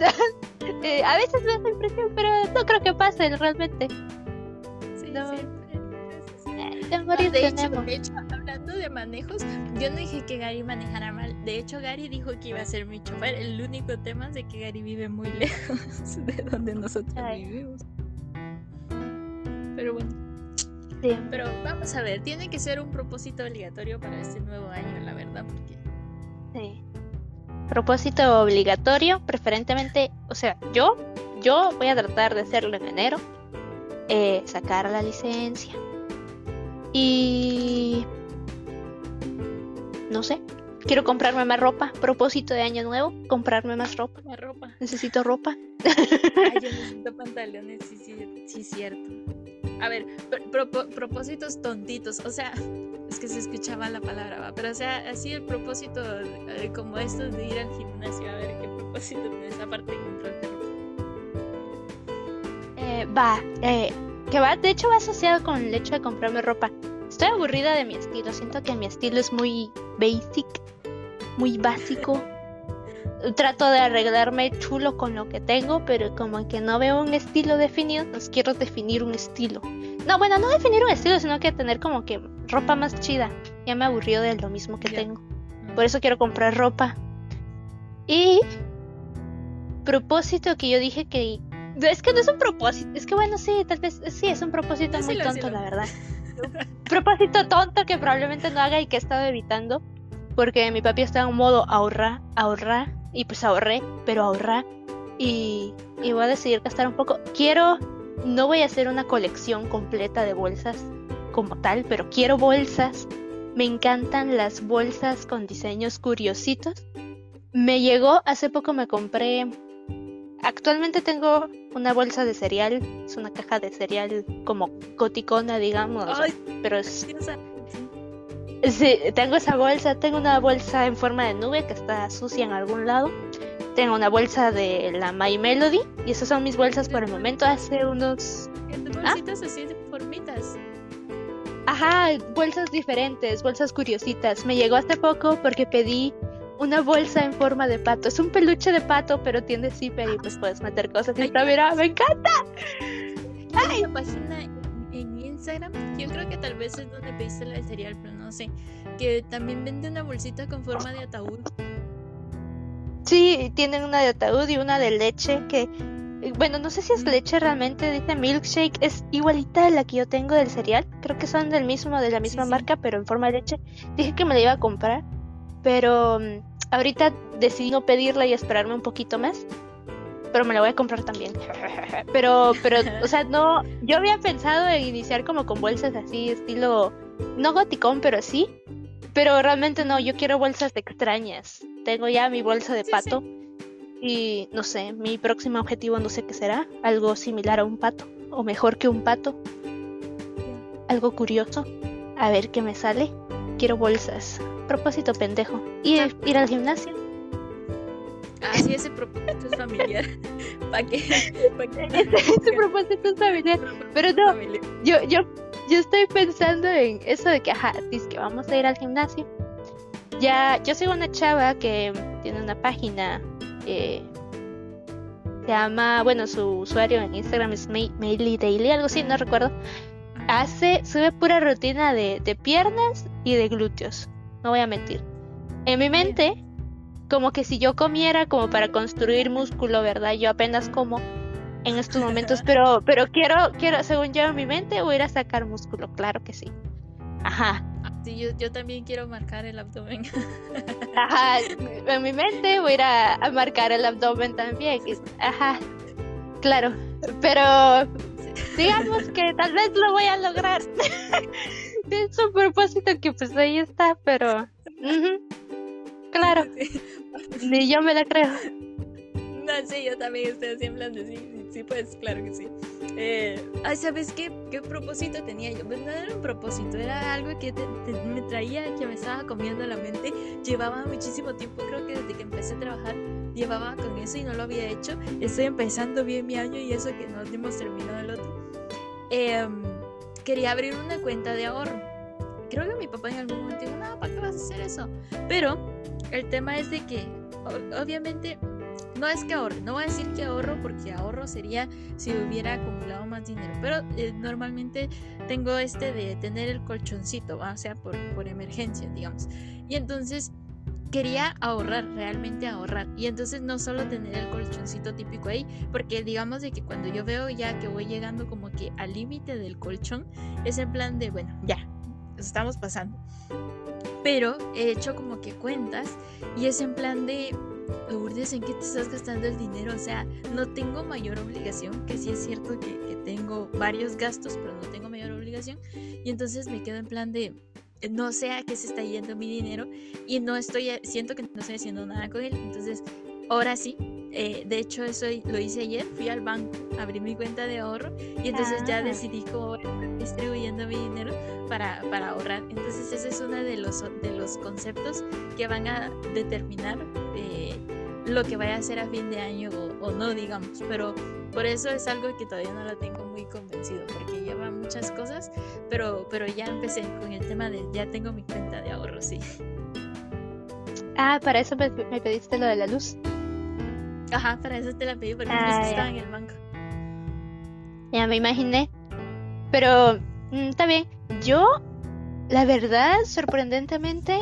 [laughs] eh, a veces me da impresión, pero no creo que pase realmente. Sí, no. Eh, de, hecho, de hecho, hablando de manejos, yo no dije que Gary manejara mal. De hecho, Gary dijo que iba a ser mi chofer. El único tema es de que Gary vive muy [laughs] lejos de donde nosotros vivimos. Pero bueno. Pero vamos a ver, tiene que ser un propósito obligatorio para este nuevo año, la verdad, porque... Sí. Propósito obligatorio, preferentemente, o sea, yo, yo voy a tratar de hacerlo en enero, eh, sacar la licencia. Y... No sé, quiero comprarme más ropa. Propósito de año nuevo, comprarme más ropa. Más ropa. Necesito ropa. Ay, yo [laughs] necesito pantalones, sí, sí, sí, cierto. A ver, propósitos tontitos, o sea, [laughs] es que se escuchaba la palabra, ¿va? pero o sea, así el propósito eh, como esto de ir al gimnasio, a ver qué propósito tienes aparte de comprarte eh, va, eh, que va, de hecho va asociado con el hecho de comprarme ropa. Estoy aburrida de mi estilo, siento que mi estilo es muy basic, muy básico. Trato de arreglarme chulo con lo que tengo, pero como que no veo un estilo definido, pues quiero definir un estilo. No, bueno, no definir un estilo, sino que tener como que ropa más chida. Ya me aburrió de lo mismo que tengo. Por eso quiero comprar ropa. Y propósito que yo dije que es que no es un propósito, es que bueno, sí, tal vez sí es un propósito muy tonto, la verdad. [laughs] [laughs] propósito tonto que probablemente no haga y que he estado evitando porque mi papi está en modo ahorrar, ahorrar y pues ahorré, pero ahorrar y, y voy a decidir gastar un poco. Quiero, no voy a hacer una colección completa de bolsas como tal, pero quiero bolsas. Me encantan las bolsas con diseños curiositos. Me llegó, hace poco me compré Actualmente tengo una bolsa de cereal, es una caja de cereal como coticona, digamos, pero es... Sí, tengo esa bolsa, tengo una bolsa en forma de nube que está sucia en algún lado. Tengo una bolsa de la My Melody y esas son mis bolsas por el momento. Hace unos... ¿Ah? bolsitas así de formitas? Ajá, bolsas diferentes, bolsas curiositas. Me llegó hace poco porque pedí una bolsa en forma de pato. Es un peluche de pato, pero tiene zipper y pues puedes meter cosas. Y mira, me encanta. Hay una página en Instagram, yo creo que tal vez es donde pediste la cereal, pero no sé, que también vende una bolsita con forma de ataúd. Sí, tienen una de ataúd y una de leche que bueno, no sé si es leche realmente, dice milkshake, es igualita a la que yo tengo del cereal. Creo que son del mismo, de la misma marca, pero en forma de leche. Dije que me la iba a comprar, pero mm, ahorita decidí no pedirla y esperarme un poquito más. Pero me la voy a comprar también. [laughs] Pero, pero, o sea, no, yo había pensado en iniciar como con bolsas así, estilo, no goticón, pero sí. Pero realmente no, yo quiero bolsas extrañas. Tengo ya mi bolsa de pato. Y no sé, mi próximo objetivo no sé qué será. Algo similar a un pato. O mejor que un pato. Algo curioso. A ver qué me sale. Quiero bolsas. Propósito pendejo. Y ir al gimnasio. Ah, sí, ese propósito es familiar. [laughs] ¿Para qué? Ese, propósito es familiar. Pero no, yo, yo, yo estoy pensando en eso de que, ajá, dice que vamos a ir al gimnasio. Ya, yo soy una chava que tiene una página eh, se llama, bueno, su usuario en Instagram es Maily Daily, algo así, no recuerdo. Hace, sube pura rutina de, de piernas y de glúteos, no voy a mentir. En mi mente, como que si yo comiera como para construir músculo, ¿verdad? Yo apenas como en estos momentos, [laughs] pero, pero quiero, quiero, según yo en mi mente, voy a ir a sacar músculo, claro que sí. Ajá. Sí, yo, yo también quiero marcar el abdomen. [laughs] Ajá, en mi mente voy a ir a, marcar el abdomen también. Ajá, claro, pero digamos que tal vez lo voy a lograr. [laughs] es un propósito que pues ahí está, pero... claro, [laughs] ni yo me la creo. [laughs] No, sí, yo también estoy así en plan de sí, sí, pues, claro que sí. Eh, ay, ¿sabes qué? ¿Qué propósito tenía yo? Pues no era un propósito, era algo que me traía, que me estaba comiendo la mente. Llevaba muchísimo tiempo, creo que desde que empecé a trabajar, llevaba con eso y no lo había hecho. Estoy empezando bien mi año y eso que no hemos terminado el otro. Em, quería abrir una cuenta de ahorro. Creo que mi papá en algún momento dijo, no, ¿para qué vas a hacer eso? Pero el tema es de que, obviamente, no es que ahorre, no voy a decir que ahorro porque ahorro sería si hubiera acumulado más dinero, pero eh, normalmente tengo este de tener el colchoncito, o sea, por, por emergencia, digamos. Y entonces quería ahorrar, realmente ahorrar. Y entonces no solo tener el colchoncito típico ahí, porque digamos de que cuando yo veo ya que voy llegando como que al límite del colchón, es en plan de, bueno, ya, estamos pasando. Pero he hecho como que cuentas y es en plan de Lourdes, ¿en qué te estás gastando el dinero? O sea, no tengo mayor obligación, que sí es cierto que, que tengo varios gastos, pero no tengo mayor obligación. Y entonces me quedo en plan de, no sé a qué se está yendo mi dinero y no estoy, siento que no estoy haciendo nada con él. Entonces, ahora sí, eh, de hecho eso lo hice ayer, fui al banco, abrí mi cuenta de ahorro y entonces ya ah. decidí cómo distribuyendo mi dinero para, para, ahorrar. Entonces ese es uno de los, de los conceptos que van a determinar eh, lo que vaya a hacer a fin de año o, no, digamos. Pero por eso es algo que todavía no lo tengo muy convencido, porque lleva muchas cosas, pero, pero ya empecé con el tema de ya tengo mi cuenta de ahorro, sí. Ah, para eso me, pediste lo de la luz. Ajá, para eso te la pedí porque ah, estaba en el banco. Ya me imaginé. Pero mm, está bien. Yo, la verdad, sorprendentemente,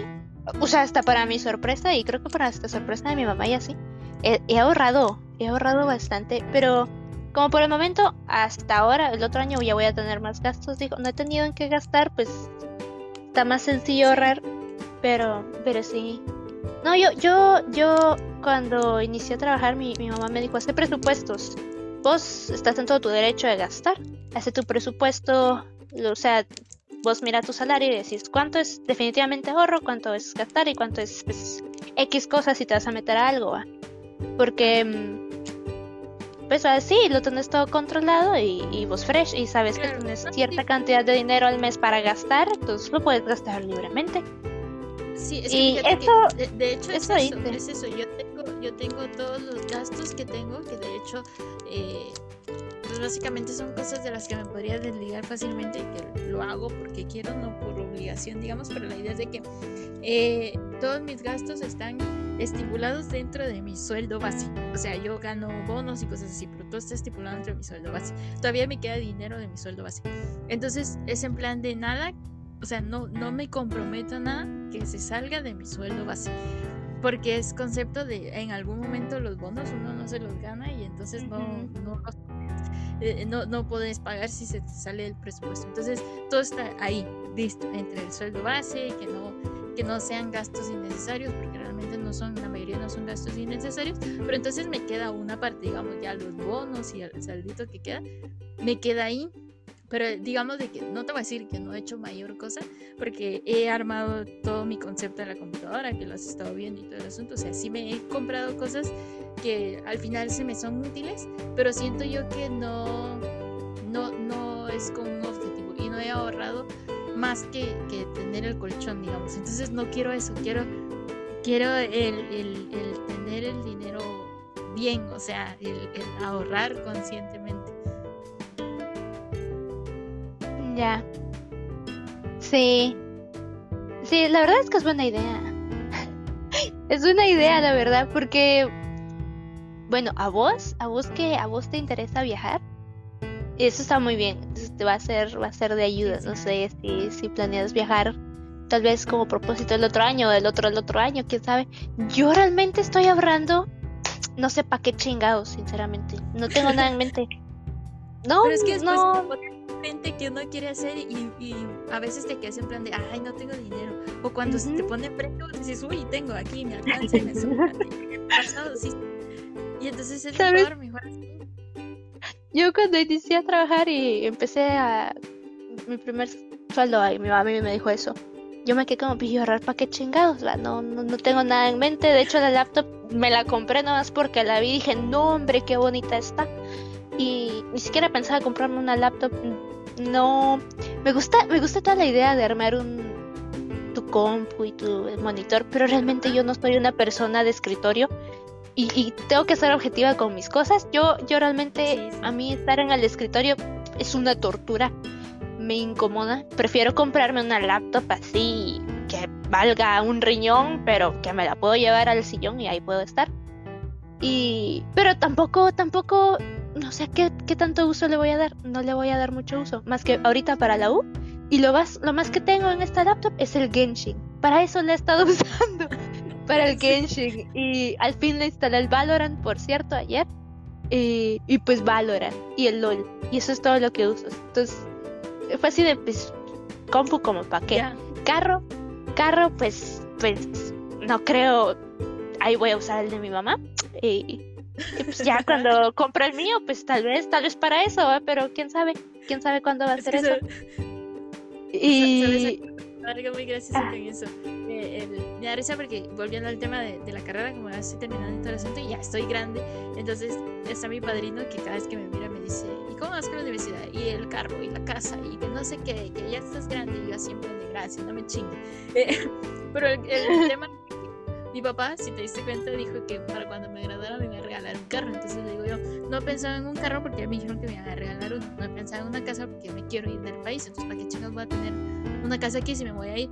o sea, hasta para mi sorpresa y creo que para esta sorpresa de mi mamá y así, he, ahorrado, he ahorrado bastante, pero como por el momento, hasta ahora, el otro año ya voy a tener más gastos, digo, no he tenido en qué gastar, pues está más sencillo ahorrar, pero, pero sí. No, yo, yo, yo, cuando inicié a trabajar, mi, mi mamá me dijo, hace presupuestos. Vos estás en todo tu derecho de gastar. Hace tu presupuesto, o sea, vos mira tu salario y decís cuánto es definitivamente ahorro, cuánto es gastar y cuánto es pues, X cosas si te vas a meter a algo, Porque, mm, pues así, lo tenés todo controlado y, vos fresh y sabes que tienes cierta cantidad de dinero al mes para gastar, entonces lo puedes gastar libremente. Sí, es y eso, de, hecho es eso, es eso, Yo tengo, yo tengo todos los gastos que tengo, que de hecho eh, pues básicamente son cosas de las que me podría desligar fácilmente y que lo hago porque quiero, no por obligación, digamos, pero la idea es de que eh, todos mis gastos están estipulados dentro de mi sueldo base. O sea, yo gano bonos y cosas así, pero todo está estipulado dentro de mi sueldo base. Todavía me queda dinero de mi sueldo base. Entonces, es en plan de nada, o sea, no, no me comprometo a nada que se salga de mi sueldo base. porque es concepto de en algún momento los bonos uno no se los gana y entonces no, no, eh, no, no puedes pagar si se te sale el presupuesto. Entonces todo está ahí, listo, entre el sueldo base, que no, que no sean gastos innecesarios, porque realmente no son, la mayoría no son gastos innecesarios, pero entonces me queda una parte, digamos, ya los bonos y el saldito que queda, me queda ahí pero digamos de que no te voy a decir que no he hecho mayor cosa, porque he armado todo mi concepto en la computadora, que lo has estado viendo y todo el asunto. O sea, sí me he comprado cosas que al final se me son útiles, pero siento yo que no, no, no es con un objetivo y no he ahorrado más que, que tener el colchón, digamos. Entonces no quiero eso, quiero, quiero el, el, el tener el dinero bien, o sea, el, el ahorrar conscientemente. Ya. Sí. Sí, la verdad es que es buena idea. [laughs] es buena idea, la verdad, porque bueno, a vos, a vos que a vos te interesa viajar, eso está muy bien. te va a ser, va a ser de ayuda. No sé si, si planeas viajar, tal vez como propósito el otro año, o el otro el otro año, quién sabe. Yo realmente estoy ahorrando, no sé para qué chingados, sinceramente. No tengo nada en mente. No, [laughs] Pero es que no que uno quiere hacer y, a veces te quedas en plan de, ay, no tengo dinero. O cuando se te pone precio, dices, uy, tengo aquí, me [laughs] alcanza y me sobra. Y entonces es mejor, mejor Yo cuando inicié a trabajar y empecé a... Mi primer sueldo, ahí mi mamá me dijo eso. Yo me quedé como, pues ahorrar para qué chingados, No, no, no tengo nada en mente. De hecho, la laptop me la compré nada más porque la vi y dije, no, hombre, qué bonita está y ni siquiera pensaba comprarme una laptop. No, me gusta, me gusta toda la idea de armar un tu compu y tu monitor, pero realmente yo no soy una persona de escritorio y, tengo que ser objetiva con mis cosas. Yo, yo realmente a mí estar en el escritorio es una tortura, me incomoda. Prefiero comprarme una laptop así que valga un riñón, pero que me la puedo llevar al sillón y ahí puedo estar. Y, pero tampoco, tampoco no sé qué, tanto uso le voy a dar. No le voy a dar mucho uso. Más que ahorita para la U. Y lo más, lo más que tengo en esta laptop es el Genshin. Para eso le he estado [laughs] usando. para el Genshin. Y al fin le instalé el Valorant, por cierto, ayer. Y, y pues Valorant. Y el LOL. Y eso es todo lo que uso. Entonces, fue así de pues, compu como para qué. Carro. Carro, pues, pues, no creo. Ahí voy a usar el de mi mamá. Y y pues ya cuando compro el mío, pues tal vez, tal vez para eso, pero quién sabe, quién sabe cuándo va a ser eso. Y algo muy gracioso ah. con eso. Eh, me da risa porque volviendo al tema de, la carrera, como ya estoy terminando todo el asunto y ya estoy grande, entonces está mi padrino que cada vez que me mira me dice, ¿y cómo vas con la universidad? Y el carro y la casa y que no sé qué, que ya estás grande y yo siempre de gracias, no me chingue. [laughs] Eh, pero el, el [laughs] tema mi papá, si te diste cuenta, dijo que para cuando me graduara me iba a regalar un carro. Entonces le digo yo, no he pensado en un carro porque me dijeron que me iban a regalar uno. No he en una casa porque me quiero ir del país. Entonces, ¿para qué chicas voy a tener una casa aquí si me voy a ir?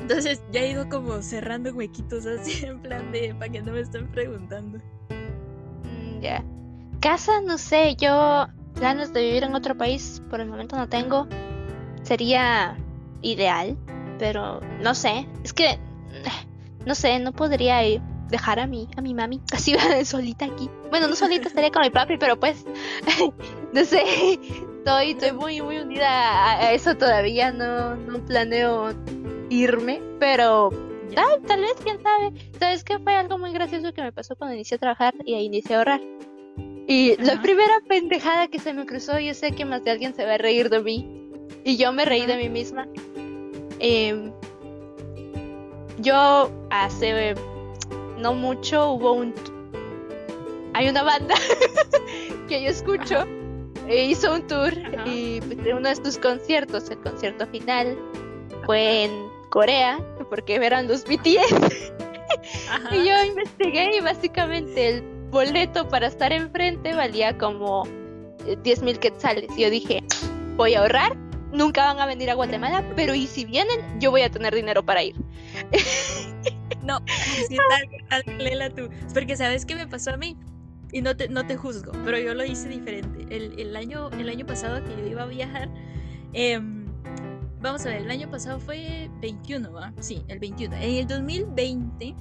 Entonces ya he ido como cerrando huequitos así [laughs] en plan de para que no me estén preguntando. Mm, ya. Casa, no sé, yo ganas de vivir en otro país por el momento no tengo. Sería ideal, pero no sé. Es que no sé, no podría dejar a mí, a mi mami, [laughs] así solita aquí. Bueno, no solita [laughs] estaría con mi papi, pero pues, [laughs] no sé, estoy, estoy muy, muy unida a, eso todavía, no, no planeo irme, pero tal, vez, quién sabe. ¿Sabes qué fue algo muy gracioso que me pasó cuando inicié a trabajar y ahí inicié a ahorrar? Y la primera pendejada que se me cruzó, yo sé que más de alguien se va a reír de mí. Y yo me reí de mí misma. Eh, yo hace no mucho hubo un... Hay una banda [laughs] que yo escucho e hizo un tour y uno de sus conciertos, el concierto final, fue en Corea, porque eran los BTS. [laughs] y yo investigué y básicamente el boleto para estar enfrente valía como 10 mil quetzales. Y yo dije, voy a ahorrar nunca van a venir a Guatemala, pero y si vienen, yo voy a tener dinero para ir. [laughs] no, si tal, tal, Lela tú. Porque sabes qué me pasó a mí. Y no te, no te juzgo, pero yo lo hice diferente. El, el año, el año pasado que yo iba a viajar, em, vamos a ver, el año pasado fue 21, ¿va? Sí, el 21. En el 2020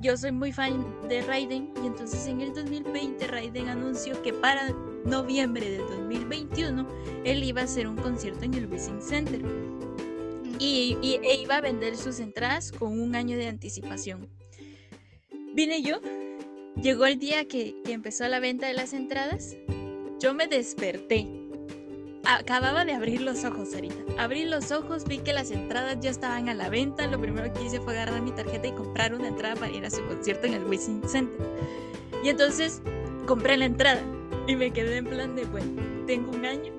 yo soy muy fan de Raiden y entonces en el 2020 Raiden anunció que para noviembre del 2021 él iba a hacer un concierto en el Wishing Center y, e iba a vender sus entradas con un año de anticipación. Vine yo, llegó el día que, empezó la venta de las entradas, yo me desperté acababa de abrir los ojos ahorita. Abrí los ojos, vi que las entradas ya estaban a la venta. Lo primero que hice fue agarrar mi tarjeta y comprar una entrada para ir a su concierto en el Wishing Center. Y entonces compré la entrada y me quedé en plan de, bueno, tengo un año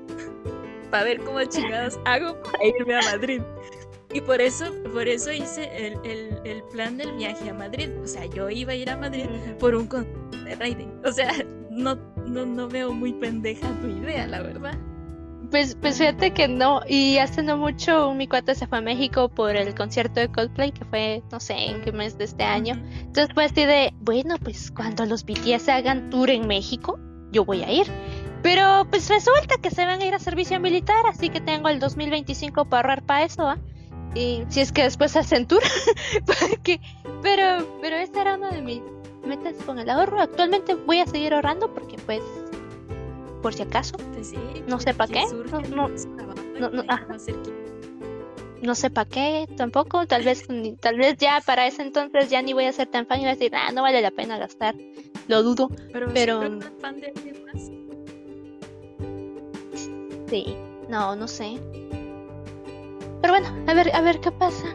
para ver cómo chingados [laughs] hago para irme a Madrid. Y por eso, por eso hice el, el, el, plan del viaje a Madrid. O sea, yo iba a ir a Madrid por un concierto de Raiden. O sea, no, no, no veo muy pendeja tu idea, la verdad. Pues, pues fíjate que no, y hace no mucho mi cuate se fue a México por el concierto de Coldplay, que fue, no sé, en qué mes de este año. Entonces fue así de, bueno, pues cuando los BTS hagan tour en México, yo voy a ir. Pero pues resulta que se van a ir a servicio militar, así que tengo el 2025 para ahorrar para eso, ¿ah? Y si es que después hacen tour, [laughs] porque, pero, pero esta era una de mis metas con el ahorro. Actualmente voy a seguir ahorrando porque pues por si acaso. Pues no sé para qué. No, no, sé para qué tampoco. Tal vez, tal vez ya para ese entonces ya ni voy a ser tan fan y voy a decir, ah, no vale la pena gastar. Lo dudo. Pero, pero... fan de más? Sí, no, no sé. Pero bueno, a ver, a ver qué pasa.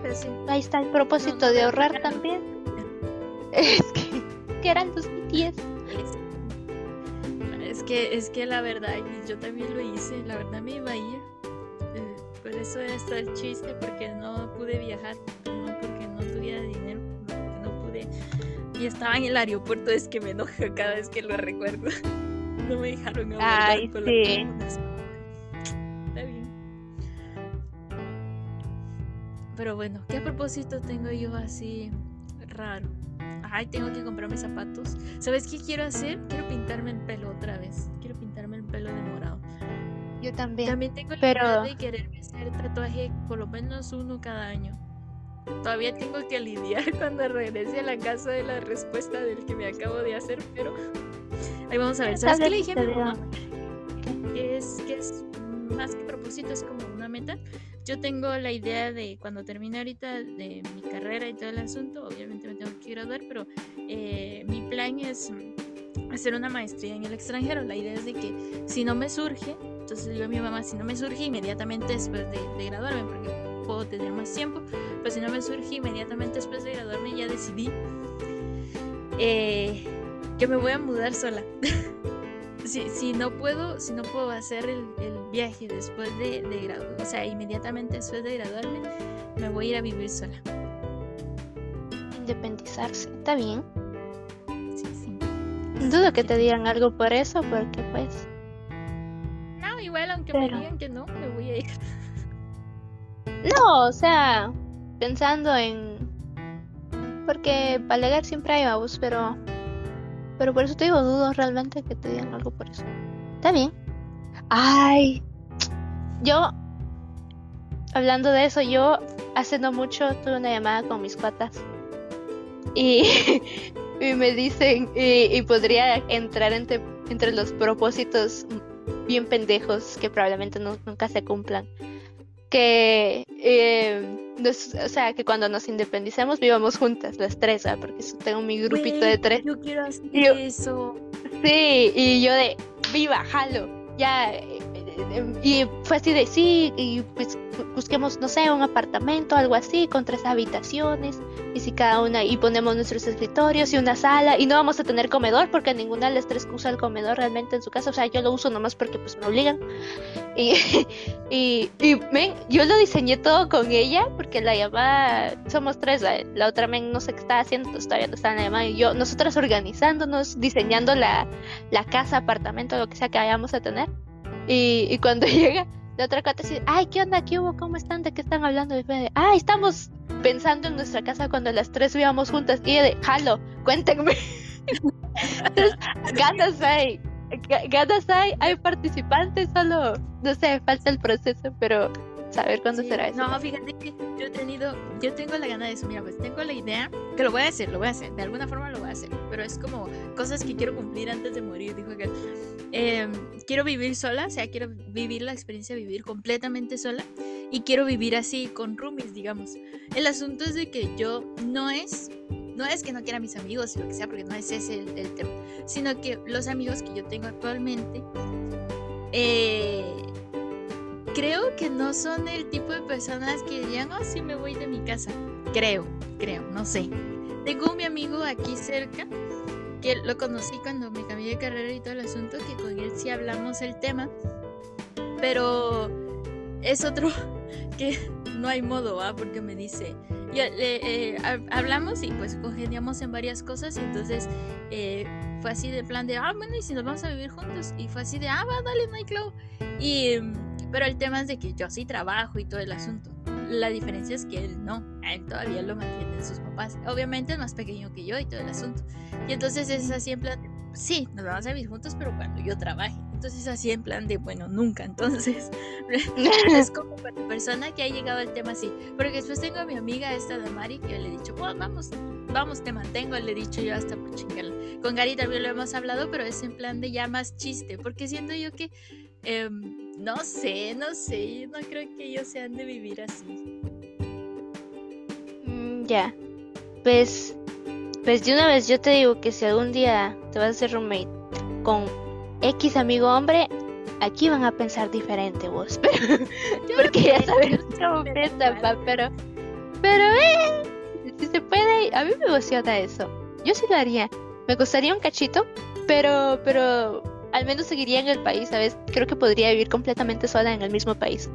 Ahí está el propósito de ahorrar también. [laughs] Es que, que eran los 10 que, es que la verdad, yo también lo hice, la verdad me iba a ir. Eh, por eso está el chiste, porque no pude viajar, no porque no tuviera dinero, porque no pude. Y estaba en el aeropuerto, es que me enoja cada vez que lo recuerdo. [laughs] no me dejaron abordar con sí. Está Pero bueno, ¿qué propósito tengo yo así raro? ay, tengo que comprarme zapatos. ¿Sabes qué quiero hacer? Quiero pintarme el pelo otra vez. Quiero pintarme el pelo de morado. Yo también. También tengo la idea de quererme hacer tatuaje por lo menos uno cada año. Todavía tengo que lidiar [laughs] cuando regrese a la casa de la respuesta del que me acabo de hacer, pero ahí vamos a ver. ¿Sabes qué le dije a mi mamá? es, que es más que propósito, es como meta. Yo tengo la idea de cuando termine ahorita de mi carrera y todo el asunto, obviamente me tengo que graduar, pero eh, mi plan es hacer una maestría en el extranjero. La idea es de que si no me surge, entonces digo a mi mamá, si no me surge inmediatamente después de, graduarme, porque puedo tener más tiempo, pues si no me surge inmediatamente después de graduarme, ya decidí eh, que me voy a mudar sola. [laughs] si, si, no puedo, si no puedo hacer el, viaje después de, de graduarme, o sea, inmediatamente después de graduarme, me voy a ir a vivir sola. Independizarse, está bien. Sí, sí. Dudo que te digan algo por eso, porque pues. No, igual aunque me digan que no, me voy a ir. [laughs] No, o sea, pensando en. Porque para alegar siempre hay babos, pero pero por eso te digo, dudo realmente que te digan algo por eso. Está bien. Ay, yo, hablando de eso, yo hace no mucho tuve una llamada con mis cuatas. Y, [laughs] y me dicen, y, podría entrar entre, entre los propósitos bien pendejos que probablemente nunca se cumplan. Que eh, o sea, que cuando nos independicemos vivamos juntas, las tres, ¿sabes? Porque tengo mi grupito de tres. Yo quiero hacer eso. Sí, y yo de, viva, jalo, ya. Y fue así de, sí, y pues busquemos, no sé, un apartamento, algo así, con tres habitaciones, y si cada una, y ponemos nuestros escritorios y una sala, y no vamos a tener comedor, porque ninguna de las tres usa el comedor realmente en su casa, o sea, yo lo uso nomás porque pues me obligan. Y, [laughs] y, y yo lo diseñé todo con ella, porque la llamada, somos tres, la, otra men no sé qué está haciendo, pues, todavía no está en la llamada, y yo, nosotras organizándonos, diseñando la, la casa, apartamento, lo que sea que vayamos a tener. Y, y cuando [laughs] llega, la otra cata dice, ay, ¿qué onda? ¿Qué hubo? ¿Cómo están? ¿De qué están hablando? Y de, ay, estamos pensando en nuestra casa cuando las tres vivíamos juntas. Y ella de, jalo, cuéntenme. [laughs] ganas hay, ganas hay, hay participantes, solo, no sé, falta el proceso, pero saber cuándo será eso. No, fíjate que yo he tenido, yo tengo la gana de eso, mira, pues tengo la idea, que lo voy a hacer, lo voy a hacer, de alguna forma lo voy a hacer, pero es como cosas que quiero cumplir antes de morir, dijo que em, quiero vivir sola, o sea, quiero vivir la experiencia de vivir completamente sola y quiero vivir así con roomies, digamos. El asunto es de que yo no es no es que no quiera a mis amigos y lo que sea, porque no es ese el, tema, sino que los amigos que yo tengo actualmente, eh, creo que no son el tipo de personas que dirían, oh, sí, me voy de mi casa. Creo, creo, no sé. Tengo un mi amigo aquí cerca, que lo conocí cuando me cambié de carrera y todo el asunto, que con él sí hablamos el tema, pero es otro [laughs] que no hay modo, ¿va? Porque me dice, eh, hablamos y pues congeniamos en varias cosas y entonces eh, fue así de plan de, ah, bueno, y si nos vamos a vivir juntos y fue así de, ah, va, dale, no. Y, pero el tema es de que yo sí trabajo y todo el asunto. La diferencia es que él no, él todavía lo mantienen sus papás. Obviamente es más pequeño que yo y todo el asunto. Y entonces es así en plan, sí, nos vamos a vivir juntos, pero cuando yo trabaje. Entonces así en plan de, bueno, nunca. Entonces [laughs] es como para persona que ha llegado al tema así. Porque después tengo a mi amiga esta de Mari que yo le he dicho, vamos, vamos, te mantengo. Le he dicho yo hasta por chingarla. Con Gary también lo hemos hablado, pero es en plan de ya más chiste. Porque siento yo que, em, no sé, no sé, no creo que ellos sean de vivir así. Mm, ya. Pues, pues de una vez yo te digo que si algún día te vas a hacer roommate con X amigo hombre, aquí van a pensar diferente vos. [laughs] Porque ya sabes cómo piensan, pero. Pero, eh, si se puede, a mí me emociona eso. Yo sí lo haría. Me costaría un cachito, pero, pero al menos seguiría en el país, ¿sabes? Creo que podría vivir completamente sola en el mismo país.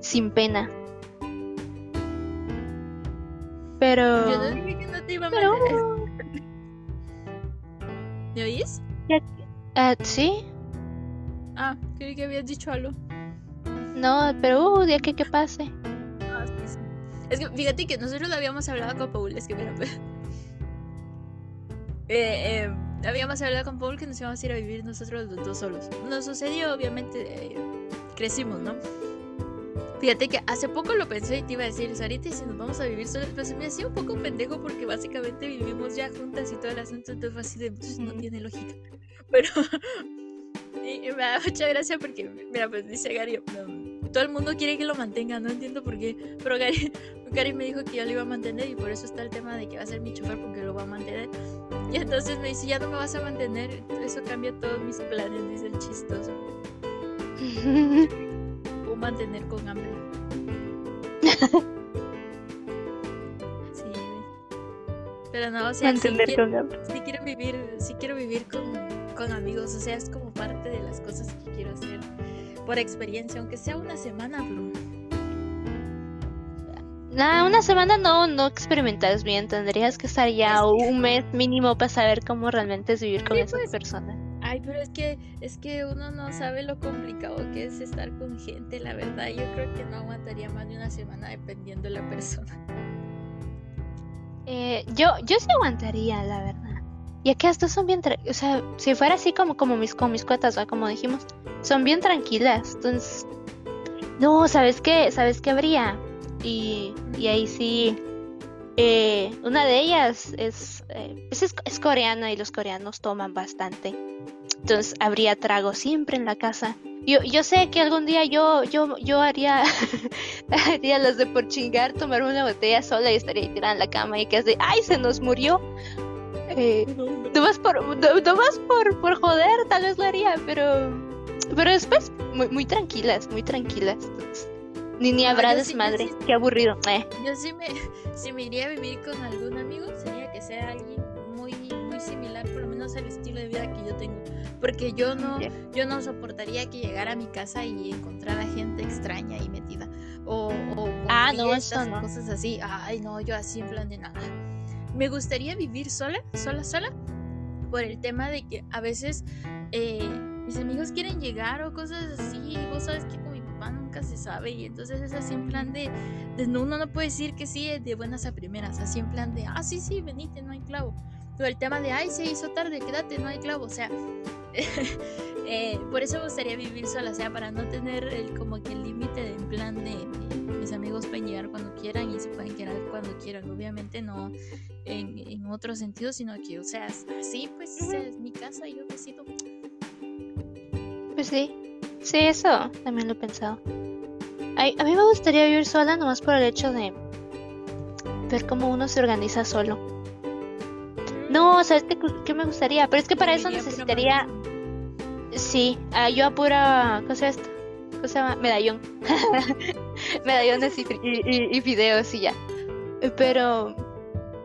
Sin pena. Pero. Yo no dije que no te iba a pero... ¿Me oís? Uh, ¿Sí? Ah, creí que habías dicho algo. No, pero uh, de que que pase. Ah, es que fíjate que nosotros lo habíamos hablado con Paul, es que mira, pues. Eh, eh, habíamos hablado con Paul que nos íbamos a ir a vivir nosotros los dos solos. Nos sucedió, obviamente, eh, crecimos, ¿no? Fíjate que hace poco lo pensé y te iba a decir, Sarita, y si nos vamos a vivir solos, pues me hacía un poco pendejo porque básicamente vivimos ya juntas y todo el asunto, entonces fue así de, pues, no tiene lógica. Pero [laughs] y, me da mucha gracia porque, mira, pues dice Gary, todo el mundo quiere que lo mantenga, no entiendo por qué, pero Gary, [laughs] Gary me dijo que yo lo iba a mantener y por eso está el tema de que va a ser mi chofer porque lo va a mantener. Y entonces me dice, ya no me vas a mantener, eso cambia todos mis planes, dice el chistoso. [laughs] o mantener con hambre. sí, pero no, o sea, si quiero, si quiero vivir, si quiero vivir con con amigos, o sea, es como parte de las cosas que quiero hacer por experiencia, aunque sea una semana, bro. Nada, una semana no, no experimentas bien, tendrías que estar ya un mes mínimo para saber cómo realmente es vivir con esas pues. personas. Ay, pero es que es que uno no sabe lo complicado que es estar con gente, la verdad. Yo creo que no aguantaría más de una semana dependiendo de la persona. Eh, yo, yo sí aguantaría, la verdad. Y aquí estos son bien, o sea, si fuera así como, como mis, con mis cuotas, ¿va? como dijimos, son bien tranquilas. Entonces, no, ¿sabes qué? ¿Sabes qué habría? Y, y ahí sí, eh, una de ellas es, eh, es, es, coreana y los coreanos toman bastante. Entonces, habría trago siempre en la casa. Yo, yo sé que algún día yo, yo, yo haría, [laughs] haría los de por chingar, tomar una botella sola y estaría tirada en la cama y que es de, ¡ay, se nos murió! Eh, no por, vas por, por joder, tal vez lo haría, pero, pero después muy, muy tranquilas, muy tranquilas. Ni ni habrá desmadre, qué aburrido. Eh. Yo sí me, si me iría a vivir con algún amigo, sería que sea alguien muy, muy similar, por lo menos al estilo de vida que yo tengo. Porque yo no, yo no soportaría que llegara a mi casa y encontrara gente extraña y metida. O, o ah, no, eso no. cosas así. Ay, no, yo así en plan de nada me gustaría vivir sola, sola, sola, por el tema de que a veces eh, mis amigos quieren llegar o cosas así, y vos sabes que nunca se sabe, y entonces es así en plan de, de uno no puede decir que sí de buenas a primeras, así en plan de, ah, sí, sí, venite, no hay clavo. Pero el tema de, ay, se hizo tarde, quédate, no hay clavo, o sea, [laughs] eh, por eso me gustaría vivir sola, o sea, para no tener el, como que el límite de, en plan de, mis amigos pueden llegar cuando quieran y se pueden quedar cuando quieran, obviamente no en, en otro sentido, sino que, o sea, así, pues, es mi casa y yo decido. Pues sí, sí, eso también lo he pensado. A mí me gustaría vivir sola nomás por el hecho de ver cómo uno se organiza solo. No, ¿sabes qué, qué me gustaría? Pero es que para eso necesitaría... Sí, ah, yo apura... ¿Cómo se esto? ¿Cómo se llama? Medallón. [laughs] Medallones y, y, y, videos y ya. Pero...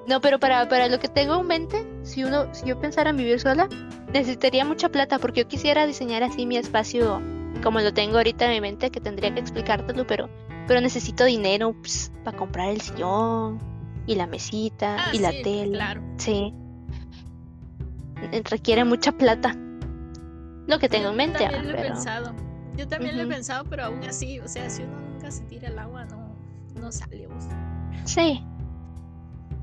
No, pero para, para lo que tengo en mente, si uno, si yo pensara en vivir sola, necesitaría mucha plata porque yo quisiera diseñar así mi espacio como lo tengo ahorita en mi mente, que tendría que explicártelo, pero, pero necesito dinero pues, para comprar el sillón y la mesita ah, y la tele. Claro. Sí. Requiere mucha plata. Lo que tengo en mente. Yo también lo he pensado. Yo también lo he pensado, pero aún así, o sea, si uno nunca se tira el agua, no, no sale. Sí.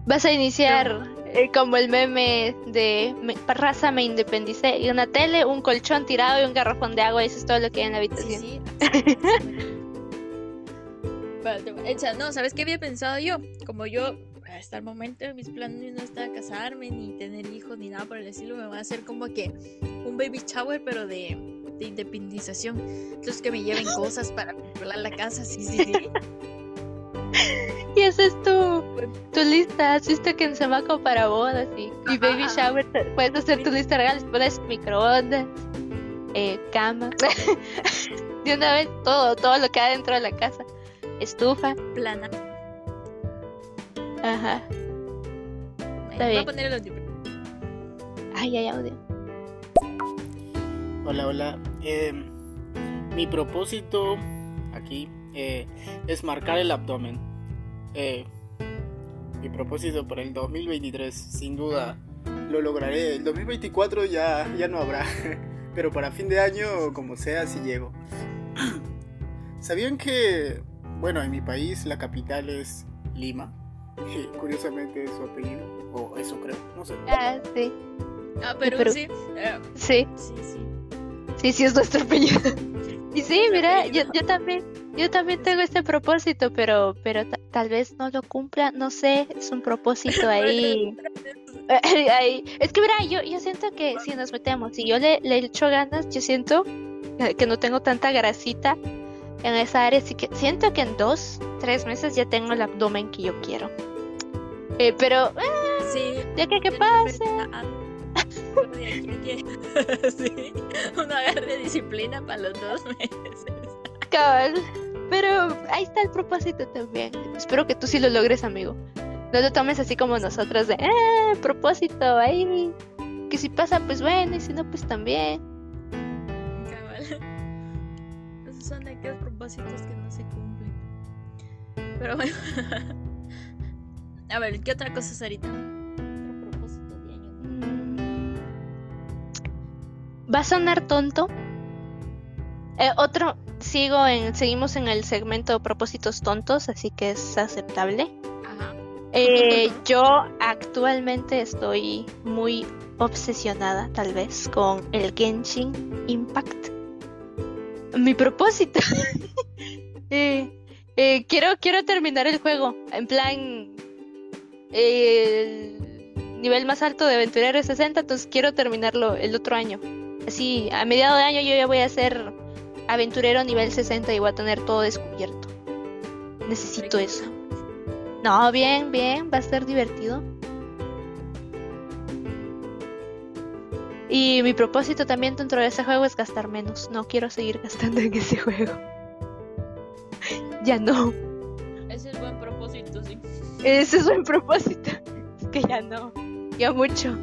Vas a iniciar como el meme de raza me independicé. Y una tele, un colchón tirado y un garrafón de agua. Eso es todo lo que hay en la habitación. Sí, sí. [laughs] no, ¿sabes qué había pensado yo? Como yo hasta el momento mis planes no está casarme ni tener hijos ni nada por el estilo, me va a hacer como que un baby shower pero de, de independización. Entonces que me lleven [laughs] cosas para controlar la casa, sí, sí, [laughs] sí. [laughs] Y esa es tu, tu lista. Has visto que en Semaco para bodas y, y baby shower puedes hacer tu lista real. Pones microondas, eh, cama. [laughs] de una vez todo, todo lo que hay dentro de la casa. Estufa. Plana. Ajá. Está bien. Voy a poner el audio. Ay, hay audio. Hola, hola. Eh, mi propósito aquí eh, es marcar el abdomen. Eh, mi propósito para el 2023, sin duda, lo lograré. El 2024 ya, ya no habrá, [laughs] pero para fin de año, como sea, si llego. [clears throat] ¿Sabían que, bueno, en mi país la capital es Lima? [laughs] curiosamente es su apellido, o eso creo, no sé. Ah, sí. Ah, pero, sí. sí. Sí, sí. Sí, sí es nuestro apellido. Y sí, mira, yo, yo también, yo también tengo este propósito, pero, pero tal vez no lo cumpla, no sé, es un propósito [laughs] ahí. ahí. [laughs] Es que mira, yo, yo siento que si nos metemos, si yo le, le echo ganas, yo siento que no tengo tanta grasita en esa área, así que siento que en dos, tres meses ya tengo el abdomen que yo quiero. Eh, pero, eh, sí, ya que qué pase. [laughs] sí, uno agarre disciplina para los dos meses. Cabal. Pero ahí está el propósito también. Espero que tú sí lo logres, amigo. No lo tomes así como nosotros de, eh, propósito, ahí. Que si pasa, pues bueno, y si no, pues también. Cabal. [laughs] Esos son aquellos propósitos que no se cumplen. Pero bueno. [laughs] A ver, ¿qué otra cosa es ahorita? va a sonar tonto. Eh, otro, sigo en, seguimos en el segmento propósitos tontos, así que es aceptable. Eh, yo actualmente estoy muy obsesionada, tal vez, con el Genshin Impact. Mi propósito. [laughs] Eh, quiero, quiero terminar el juego. En plan, el nivel más alto de aventurero es 60, entonces quiero terminarlo el otro año. Así, a mediado de año yo ya voy a ser aventurero nivel 60 y voy a tener todo descubierto. Necesito eso. No, bien, bien, va a ser divertido. Y mi propósito también dentro de ese juego es gastar menos. No quiero seguir gastando en ese juego. [laughs] ya no. Ese es buen propósito, sí. Ese es buen propósito. [laughs] Es que ya no. Ya mucho.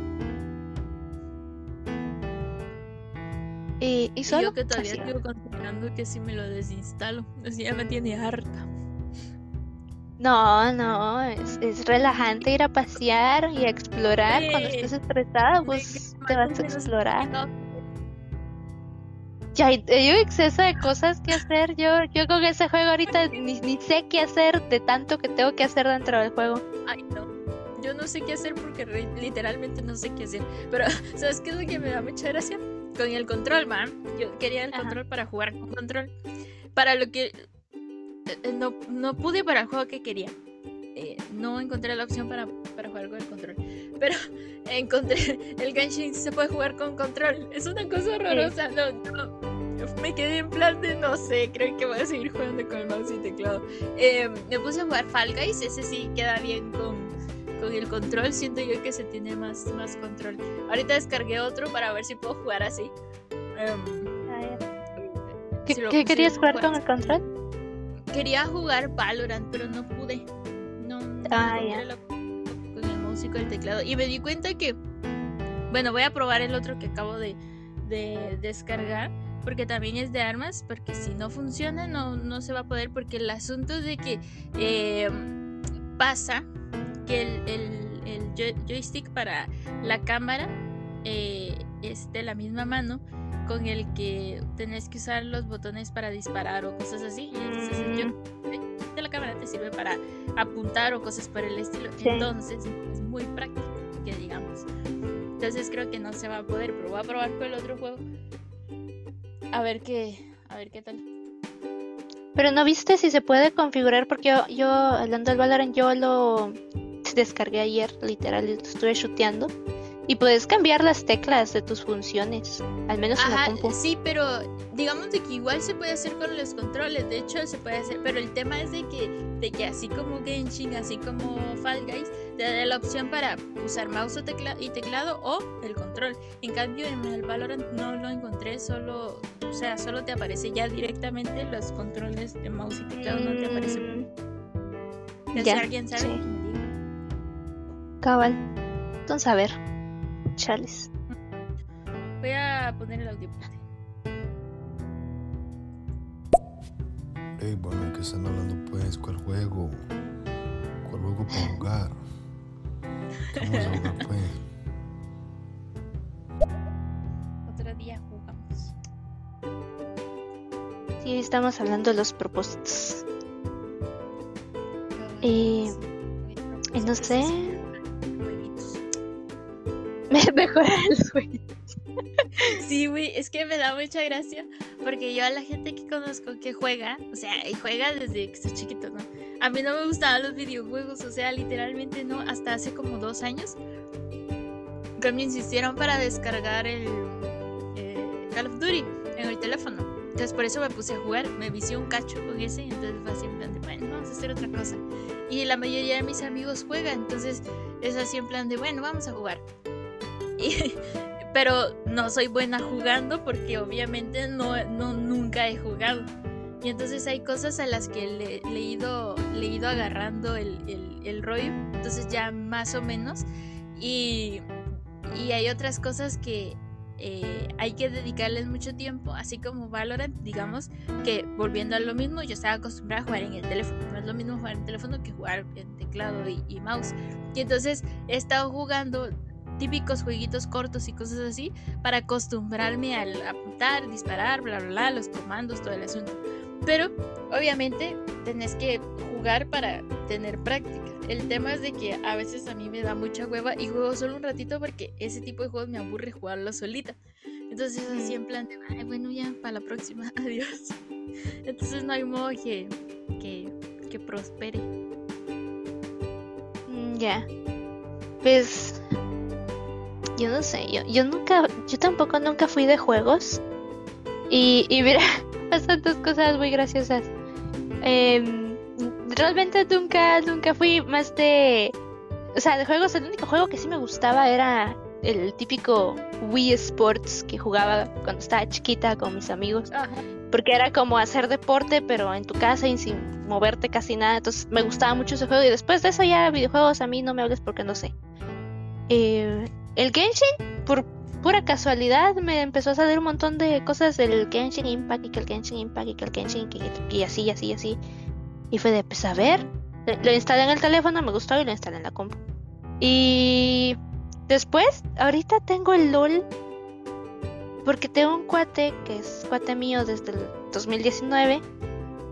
Y, y solo. yo que todavía estoy considerando que si me lo desinstalo. Así ya me tiene harta. No, no, es, es relajante ir a pasear y a explorar. Cuando estés estresada, pues te vas a explorar. Ya hay, hay, un exceso de cosas que hacer. Yo, yo con ese juego ahorita [laughs] ni, ni sé qué hacer de tanto que tengo que hacer dentro del juego. Ay, no yo no sé qué hacer porque literalmente no sé qué hacer. Pero, [laughs] ¿sabes qué es lo que me da mucha gracia? Con el control, man. Yo quería el control para jugar con control. Para lo que eh, no, no pude para el juego que quería. Eh, no encontré la opción para, para, jugar con el control. [laughs] Pero [laughs] encontré [laughs] el Genshin se puede jugar con control. Es una cosa horrorosa. No, no, me quedé en plan de no sé, creo que voy a seguir jugando con el mouse y teclado. Em, me puse a jugar Fall Guys, ese sí queda bien con, con el control. Siento yo que se tiene más, más control. Ahorita descargué otro para ver si puedo jugar así. Em, ¿Qué, querías jugar con el control? Quería jugar Valorant, pero no pude. No, ah, con el con el teclado. Y me di cuenta que, bueno, voy a probar el otro que acabo de, de descargar porque también es de armas, porque si no funciona no, no se va a poder, porque el asunto es de que eh, pasa que el, el, joystick para la cámara eh, es de la misma mano con el que tenés que usar los botones para disparar o cosas así. entonces mm. de la cámara te sirve para apuntar o cosas por el estilo. Entonces es muy práctico, que digamos. Entonces creo que no se va a poder, pero voy a probar con el otro juego a ver qué, a ver qué tal. Pero no viste si se puede configurar porque yo, yo hablando del Valorant yo lo descargué ayer, literal, estuve chuteando y puedes cambiar las teclas de tus funciones, al menos en la compu. Sí, pero digamos de que igual se puede hacer con los controles, de hecho se puede hacer, pero el tema es de que, de que así como Genshin, así como Fall Guys, te da la opción para usar mouse y teclado o el control. En cambio en el Valorant no lo encontré, solo, o sea, solo te aparece ya directamente los controles de mouse y teclado, no te aparece. Mm. Ya, alguien sabe, Cabal. Entonces a ver. Chales. Voy a poner el audio. Hey, bueno, ¿qué están hablando pues? ¿Cuál juego? ¿Cuál juego para jugar? Otro día jugamos. Sí, estamos hablando de los propósitos. Y, y no sé, [laughs] mejorar el sueño. Sí, güey, es que me da mucha gracia porque yo a la gente que conozco que juega, o sea, y juega desde que está chiquito, ¿no? A mí no me gustaban los videojuegos, o sea, literalmente no, hasta hace como dos años que me insistieron para descargar el eh, Call of Duty en el teléfono. Entonces por eso me puse a jugar, me vicié un cacho con ese, entonces fue así en plan de, bueno, vamos a hacer otra cosa. Y la mayoría de mis amigos juegan, entonces es así en plan de, bueno, vamos a jugar. [laughs] pero no soy buena jugando porque obviamente no, no nunca he jugado. Y entonces hay cosas a las que le, he, ido, le ido agarrando el, el, rollo, entonces ya más o menos. Y, y hay otras cosas que eh, hay que dedicarles mucho tiempo, así como Valorant, digamos, que volviendo a lo mismo, yo estaba acostumbrada a jugar en el teléfono, no es lo mismo jugar en el teléfono que jugar en teclado y, y mouse. Y entonces he estado jugando típicos jueguitos cortos y cosas así para acostumbrarme al apuntar, disparar, bla, bla, bla, los comandos, todo el asunto. Pero obviamente tenés que jugar para tener práctica. El tema es de que a veces a mí me da mucha hueva y juego solo un ratito porque ese tipo de juegos me aburre jugarlo solita. Entonces así en plan de, Ay, bueno, ya, para la próxima, [laughs] adiós. Entonces no hay modo que, que, que prospere. Mm, ya. Pues yo no sé, yo, yo nunca, yo tampoco nunca fui de juegos. Y, y mira, bastantes cosas muy graciosas. Em, realmente nunca, nunca fui más de... O sea, de juegos, el único juego que sí me gustaba era el típico Wii Sports que jugaba cuando estaba chiquita con mis amigos. Porque era como hacer deporte, pero en tu casa y sin moverte casi nada. Entonces me gustaba mucho ese juego. Y después de eso ya videojuegos a mí no me hables porque no sé. Eh, el Genshin, por pura casualidad, me empezó a salir un montón de cosas del Genshin Impact y que el Genshin Impact y que el Genshin y, así, y así, así. Y fue de, pues a ver, lo instalé en el teléfono, me gustó y lo instalé en la compu. Y después, ahorita tengo el LOL. Porque tengo un cuate que es cuate mío desde el 2019.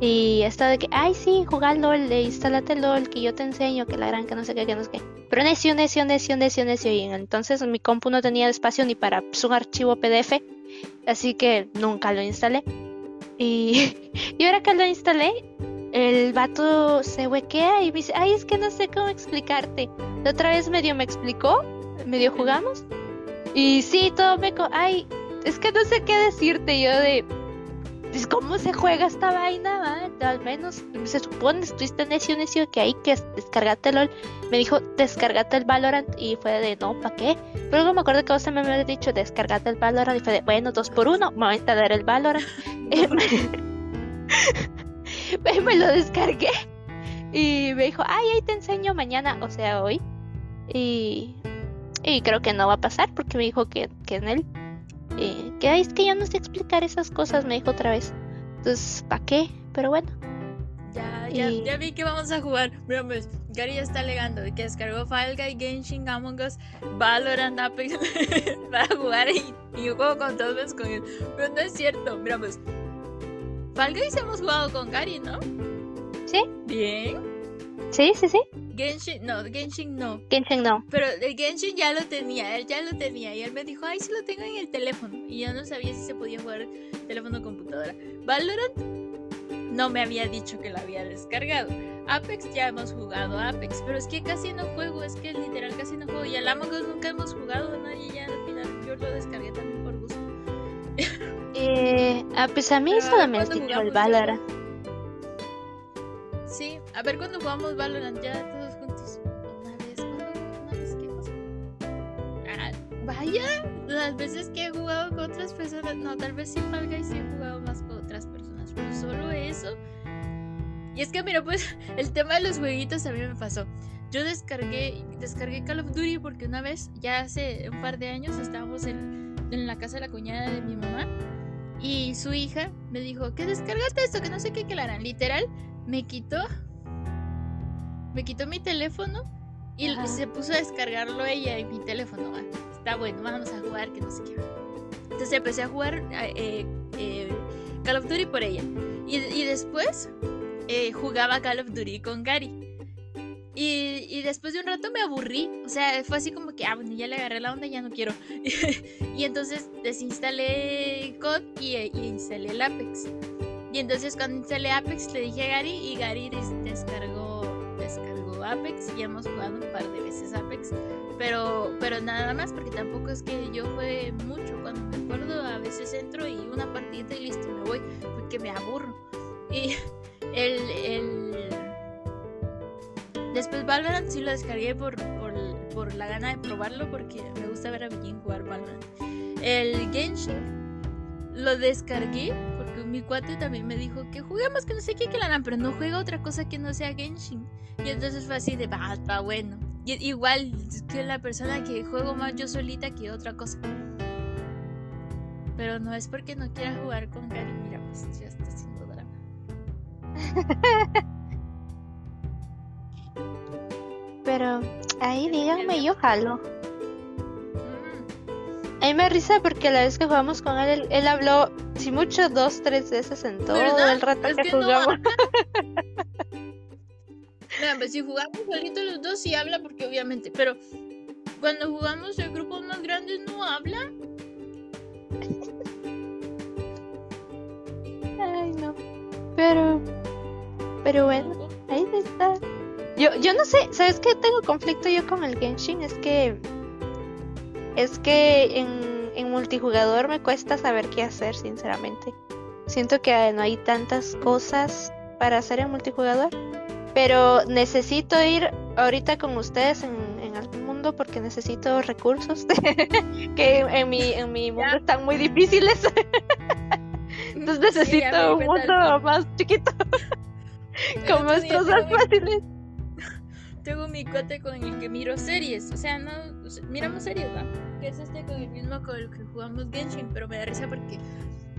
Y estaba de que, ay, sí, jugar LOL, instalate LOL, que yo te enseño, que la gran, que no sé qué, que no sé qué. Pero necio, necio, necio, necio, necio. Y entonces mi compu no tenía espacio ni para su archivo PDF. Así que nunca lo instalé. Y, [laughs] y ahora que lo instalé, el vato se huequea y me dice, ay, es que no sé cómo explicarte. La otra vez medio me explicó, medio jugamos. Y sí, todo me... Ay, es que no sé qué decirte yo de pues, ¿cómo se juega esta vaina? Al menos se supone, estuviste necio, necio, que hay que descargarte LOL. Me dijo, descargate el Valorant y fue de, no, ¿para qué? Pero luego me acuerdo que vos me habías dicho, descargate el Valorant y fue de, bueno, dos por uno, me voy a dar el Valorant. [laughs] [laughs] me lo descargué y me dijo, ay, ahí te enseño mañana, o sea, hoy. Y, y creo que no va a pasar porque me dijo que, que en él eh, que es que yo no sé explicar esas cosas, me dijo otra vez. Entonces, ¿para qué? Pero bueno. Ya, ya, ya vi que vamos a jugar. Mira, pues, Gary ya está alegando que descargó Fall Guy, Genshin, Among Us, Valorant, Apex [laughs] para jugar y, y, yo juego con todos con él. Pero no es cierto. Mira, pues, Fall Guys hemos jugado con Gary, ¿no? Sí. Bien. Sí, sí, sí. Genshin, no, Genshin no. Genshin no. Pero el Genshin ya lo tenía, él ya lo tenía. Y él me dijo, ay, sí lo tengo en el teléfono. Y yo no sabía si se podía jugar teléfono o computadora. Valorant no me había dicho que lo había descargado. Apex ya hemos jugado Apex, pero es que casi no juego, es que literal casi no juego. Y al Among Us nunca hemos jugado, nadie ya al final yo lo descargué también por gusto. [laughs] eh, ah, pues a mí solamente el Valorant. Sí, a ver cuando jugamos Valorant ya todos una vez, ¿qué cosa? Ah, vaya, las veces que he jugado con otras personas, no, tal vez sí Fall Guys sí he jugado más con otras personas, pero solo eso. Y es que mira, pues [laughs] el tema de los jueguitos a mí me pasó. Yo descargué, descargué Call of Duty porque una vez, ya hace un par de años, estábamos en, en la casa de la cuñada de mi mamá y su hija me dijo que descargaste esto, que no sé qué, que la harán. Literal, me quitó me quitó mi teléfono y se puso a descargarlo ella en mi teléfono. está bueno, vamos a jugar, que no sé qué. Entonces empecé a jugar eh, eh, Call of Duty por ella. Y, después eh, jugaba Call of Duty con Gary. Y, después de un rato me aburrí. O sea, fue así como que, ah, bueno, ya le agarré la onda, ya no quiero. [laughs] y entonces desinstalé COD y, y instalé el Apex. Y entonces cuando instalé Apex le dije a Gary y Gary descargó, descargó Apex y hemos jugado un par de veces Apex. Pero, pero nada más porque tampoco es que yo juegue mucho. Cuando me acuerdo a veces entro y una partida y listo, me voy porque me aburro. Y [laughs] el, el... Después Valorant sí lo descargué por, por, por la gana de probarlo porque me gusta ver a Villín jugar Valorant. El Genshin lo descargué mi cuate también me dijo que juguemos que no sé qué que la pero no juega otra cosa que no sea Genshin. Y entonces fue así de, va, está bueno. Y, igual que la persona que juego más yo solita que otra cosa. Pero no es porque no quiera jugar con Gary. Mira, pues ya está haciendo drama. [laughs] Pero ahí díganme, yo jalo. A mí me risa porque la vez que jugamos con él, él, habló, si mucho, dos, tres veces en todo el rato que, jugamos. [laughs] Mira, pues si jugamos solitos los dos sí habla porque obviamente, pero cuando jugamos en grupos más grandes no habla. Ay, no. Pero, pero bueno, ahí está. Yo, yo no sé, ¿sabes qué? Tengo conflicto yo con el Genshin, es que es que en, en multijugador me cuesta saber qué hacer, sinceramente. Siento que no hay tantas cosas para hacer en multijugador. Pero necesito ir ahorita con ustedes en, en algún mundo porque necesito recursos [laughs] que en mi, en mi mundo están muy difíciles. [laughs] Entonces necesito un mundo más chiquito. [laughs] con más fáciles tengo mi cuate con el que miro series. O sea, no. miramos series, ¿no? Que es este con el mismo con el que jugamos Genshin. Pero me da risa porque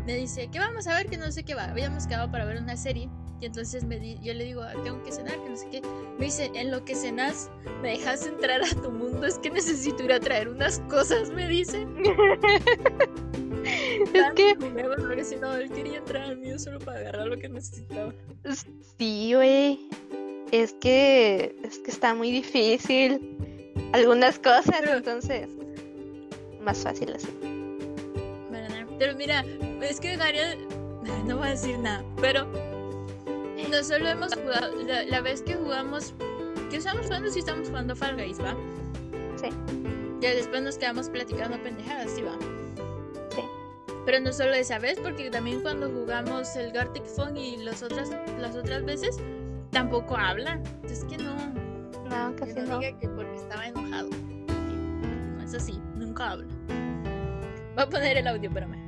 me dice, ¿qué vamos a ver? Que no sé qué va. Habíamos quedado para ver una serie. Y entonces me di, yo le digo, ah, tengo que cenar, que no sé qué. Me dice, en lo que cenas, me dejas entrar a tu mundo. Es que necesito ir a traer unas cosas, me dice. [laughs] es que... porque si no, él quería entrar al mío solo para agarrar lo que necesitaba. Sí, güey. Es que... Es que está muy difícil. Algunas cosas, entonces... Más fácil así. Pero mira, es que Gabriel... [laughs] No voy a decir nada, pero... No solo hemos jugado... La, vez que jugamos... ¿Qué estamos jugando? Si estamos jugando Fall Guys, ¿va? Sí. Ya después nos quedamos platicando pendejadas, ¿sí va? Sí. Pero no solo esa vez, porque también cuando jugamos el Gartic Phone y las otras, las otras veces, tampoco habla. Es que no. No, casi no. no. Diga que porque estaba enojado. No es así, nunca habla. Voy a poner el audio, espérame.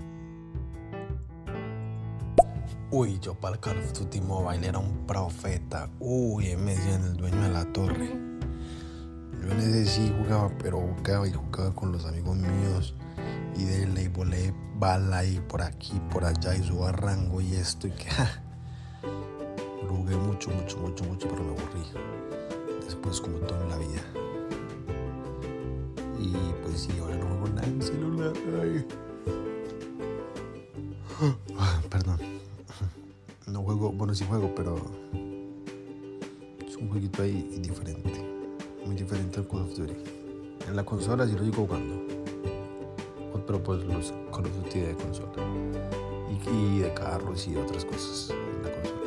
Uy, yo para el Call of Duty Mobile era un profeta. Uy, me decían el dueño de la torre. Yo en ese sí jugaba, pero jugaba y jugaba con los amigos míos. Y de ley volé bala y por aquí, por allá y suba rango y esto y que... jugué mucho, mucho, mucho, mucho, pero me aburrí. Después como todo en la vida. Y pues sí, ahora no juego nada en celular. perdón. No juego, bueno sí juego, pero es un jueguito ahí diferente muy diferente al Call of Duty. En la consola sí lo sigo jugando. Pero pues los Call of Duty de consola. Y, de carros y otras cosas. En la